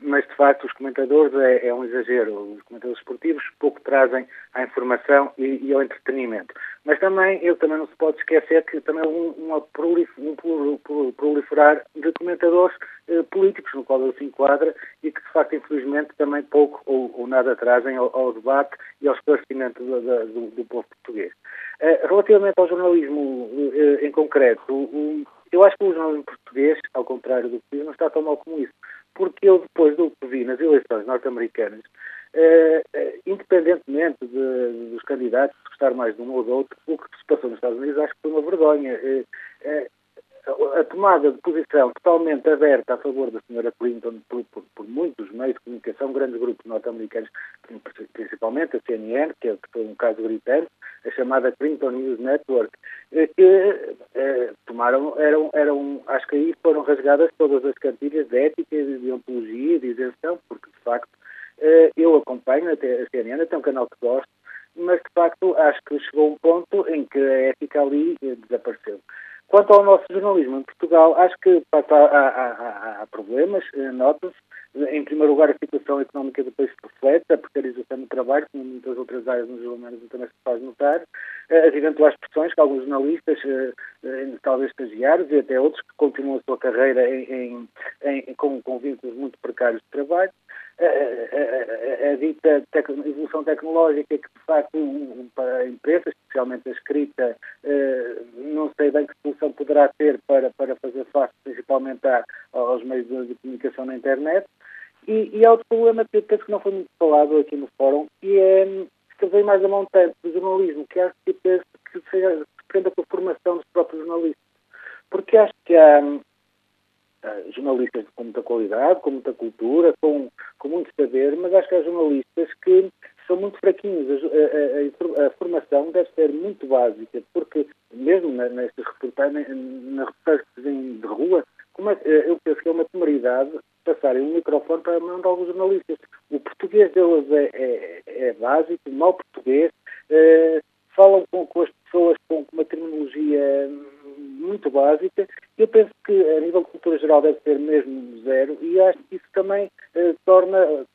mas de facto os comentadores é, é, um exagero. Os comentadores esportivos pouco trazem a informação e, e ao entretenimento. Mas também, ele também não se pode esquecer que também um, um proliferar de comentadores eh, políticos, no qual ele se enquadra, e que de facto, infelizmente, também pouco ou, ou nada trazem ao, ao, debate e ao esclarecimento do, do, do povo português. Eh, relativamente ao jornalismo eh, em concreto, eu acho que o jornalismo português, ao contrário do que diz, não está tão mal como isso porque eu, depois do que vi nas eleições norte-americanas, eh, eh, independentemente de, dos candidatos gostar mais de um ou do outro, o que se passou nos Estados Unidos acho que foi uma vergonha. Eh a tomada de posição totalmente aberta a favor da senhora Clinton por, por, por muitos meios de comunicação, grandes grupos norte-americanos, principalmente a CNN, que, é, que foi um caso gritante, a chamada Clinton News Network, eh, que eh, tomaram, eram, eram, acho que aí foram rasgadas todas as cantilhas de ética, de deontologia, de isenção, porque de facto eh, eu acompanho até a CNN, até um canal que gosto, mas de facto acho que chegou um ponto em que a ética ali desapareceu. Quanto ao nosso jornalismo em Portugal, acho que há, há, há problemas, eh, nota-se. Em primeiro lugar, a situação económica do país reflete, a precarização do trabalho, como em muitas outras áreas nos jornalismo também se faz notar, eh, as eventuais pressões que alguns jornalistas, eh, talvez estagiários e até outros que continuam a sua carreira em, em, em, com, com vínculos muito precários de trabalho, a, a, a, dita tec evolução tecnológica que, de facto, para a imprensa, especialmente a escrita, não sei bem que solução poderá ter para, para fazer face, principalmente aos meios de, comunicação na internet. E, e há outro problema que eu penso que não foi muito falado aqui no fórum, que é que vem mais a montante do jornalismo, que acho que penso que se prenda com a formação dos próprios jornalistas. Porque acho que há, uh, jornalistas com muita qualidade, com muita cultura, com, com muito saber, mas acho que há jornalistas que são muito fraquinhos. A, a, a, formação deve ser muito básica, porque mesmo nestas reportagens, na reportagem que vem de rua, como é, eu penso que é uma temeridade passarem um microfone para a mão de alguns jornalistas. O português deles é, é, é básico, mau português, uh, falam com, com as pessoas com uma terminologia muito básica. Eu penso que a nível de cultura geral deve ser mesmo zero e acho que isso também eh, torna, eh,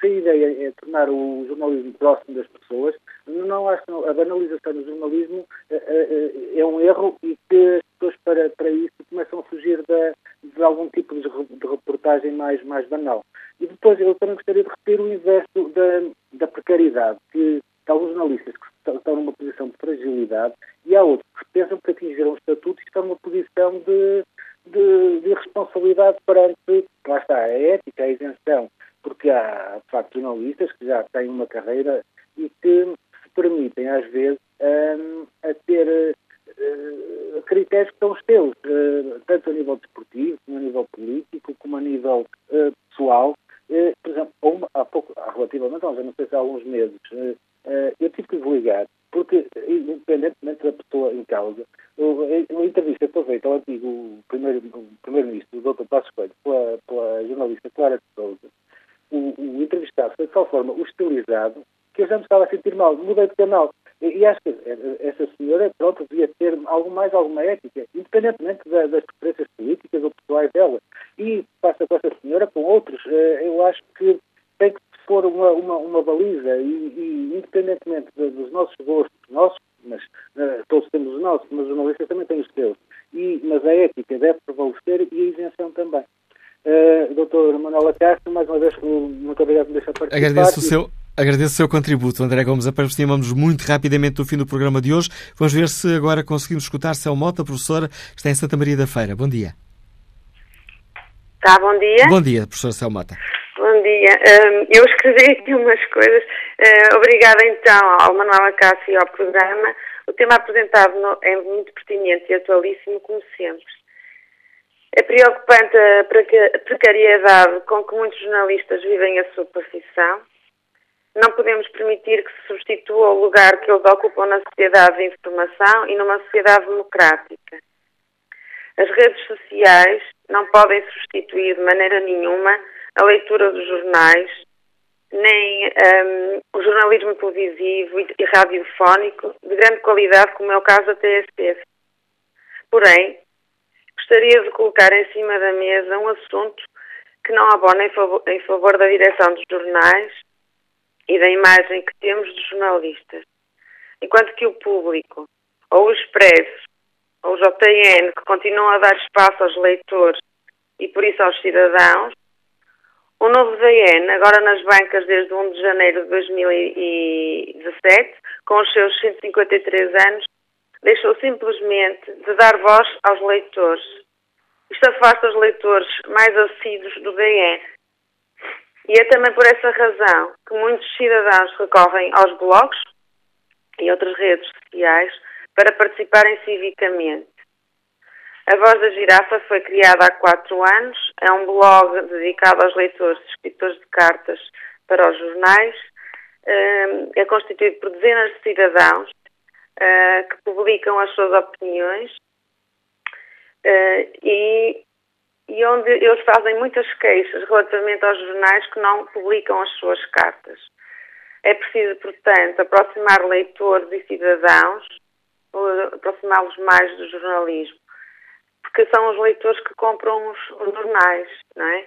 se a ideia é tornar o jornalismo próximo das pessoas, não acho que a banalização do jornalismo eh, eh, é um erro e que as pessoas para, para isso começam a fugir da, de algum tipo de, de reportagem mais, mais banal. E depois eu também gostaria de repetir o inverso da, da precariedade, que alguns jornalistas que estão numa posição de fragilidade e há outros que pensam que atingiram o estatuto e estão numa posição de, de, de responsabilidade perante, lá está, a ética, a isenção, porque há, de facto, jornalistas que já têm uma carreira e que se permitem, às vezes, um, a ter uh, critérios que são os seus, uh, tanto a nível desportivo, como a nível político, como a nível uh, pessoal. por exemplo, há pouco, há relativamente, não sei se há alguns meses, eu tive que desligar porque, independentemente da pessoa em causa, a entrevista foi feita ao antigo primeiro-ministro, primeiro o Dr. Passos Coelho, pela, pela jornalista Clara de Souza, o, o entrevistado foi de tal forma hostilizado que eu já me estava a sentir mal, mudei de canal. E, e acho que essa senhora, pronto, devia ter algo mais, alguma ética, independentemente da, das preferências políticas ou pessoais dela. E passa com essa senhora, com outros, eh, eu acho que tem que for uma, uma, uma baliza e, e independentemente dos nossos gostos, nossos, mas uh, todos temos os nossos, mas os jornalistas também têm os seus, e, mas a ética deve prevalecer e a isenção também. Uh, Doutor Manuela Castro, mais uma vez, muito obrigado por deixar participar. Agradeço o seu. Agradeço o seu contributo, André Gomes. Aproximamos muito rapidamente do fim do programa de hoje. Vamos ver se agora conseguimos escutar Céu Mota, professora, está em Santa Maria da Feira. Bom dia. Tá, bom dia. Bom dia, professora Céu Mota. Bom dia. eu escrevi aqui umas coisas. Uh, obrigada então ao Manuel Acácio e ao programa. O tema apresentado é muito pertinente e atualíssimo, como sempre. É preocupante a precariedade com que muitos jornalistas vivem a sua profissão. Não podemos permitir que se substitua o lugar que eles ocupam na sociedade de informação e numa sociedade democrática. As redes sociais não podem substituir de maneira nenhuma a leitura dos jornais, nem um, o jornalismo televisivo e, e radiofónico de grande qualidade, como é o caso da TSF. Porém, gostaria de colocar em cima da mesa um assunto que não abona em favor, em favor da direção dos jornais e da imagem que temos dos jornalistas. Enquanto que o público, ou o Expresso, ou o JN, que continuam a dar espaço aos leitores e por isso aos cidadãos, o novo DN, agora nas bancas desde 1 de janeiro de 2017, com os seus 153 anos, deixou simplesmente de dar voz aos leitores. Isto afasta os leitores mais assíduos do DN. E é também por essa razão que muitos cidadãos recorrem aos blogs e outras redes sociais para participarem civicamente. A Voz da Girafa foi criada há quatro anos. É um blog dedicado aos leitores e escritores de cartas para os jornais. Hum, é constituído por dezenas de cidadãos uh, que publicam as suas opiniões uh, e, e onde eles fazem muitas queixas relativamente aos jornais que não publicam as suas cartas. É preciso, portanto, aproximar leitores e cidadãos, aproximá-los mais do jornalismo porque são os leitores que compram os, os jornais, não é?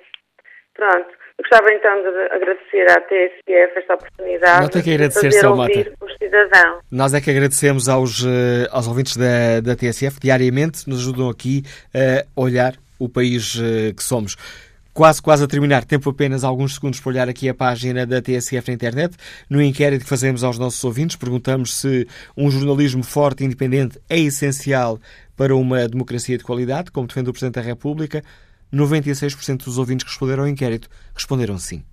Pronto. Eu gostava então de agradecer à TSF esta oportunidade Não tem que agradecer, de fazer ouvir os cidadãos. Nós é que agradecemos aos, uh, aos ouvintes da, da TSF, diariamente nos ajudam aqui a olhar o país uh, que somos quase, quase a terminar, tempo apenas alguns segundos para olhar aqui a página da TSF na internet. No inquérito que fazemos aos nossos ouvintes, perguntamos se um jornalismo forte e independente é essencial para uma democracia de qualidade, como defende o Presidente da República. 96% dos ouvintes que responderam ao inquérito responderam sim.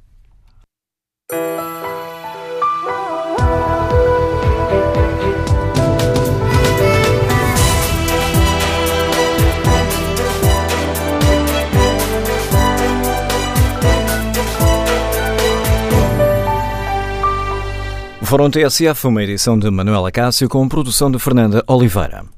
Fórum TSF, uma edição de Manuela Cássio com produção de Fernanda Oliveira.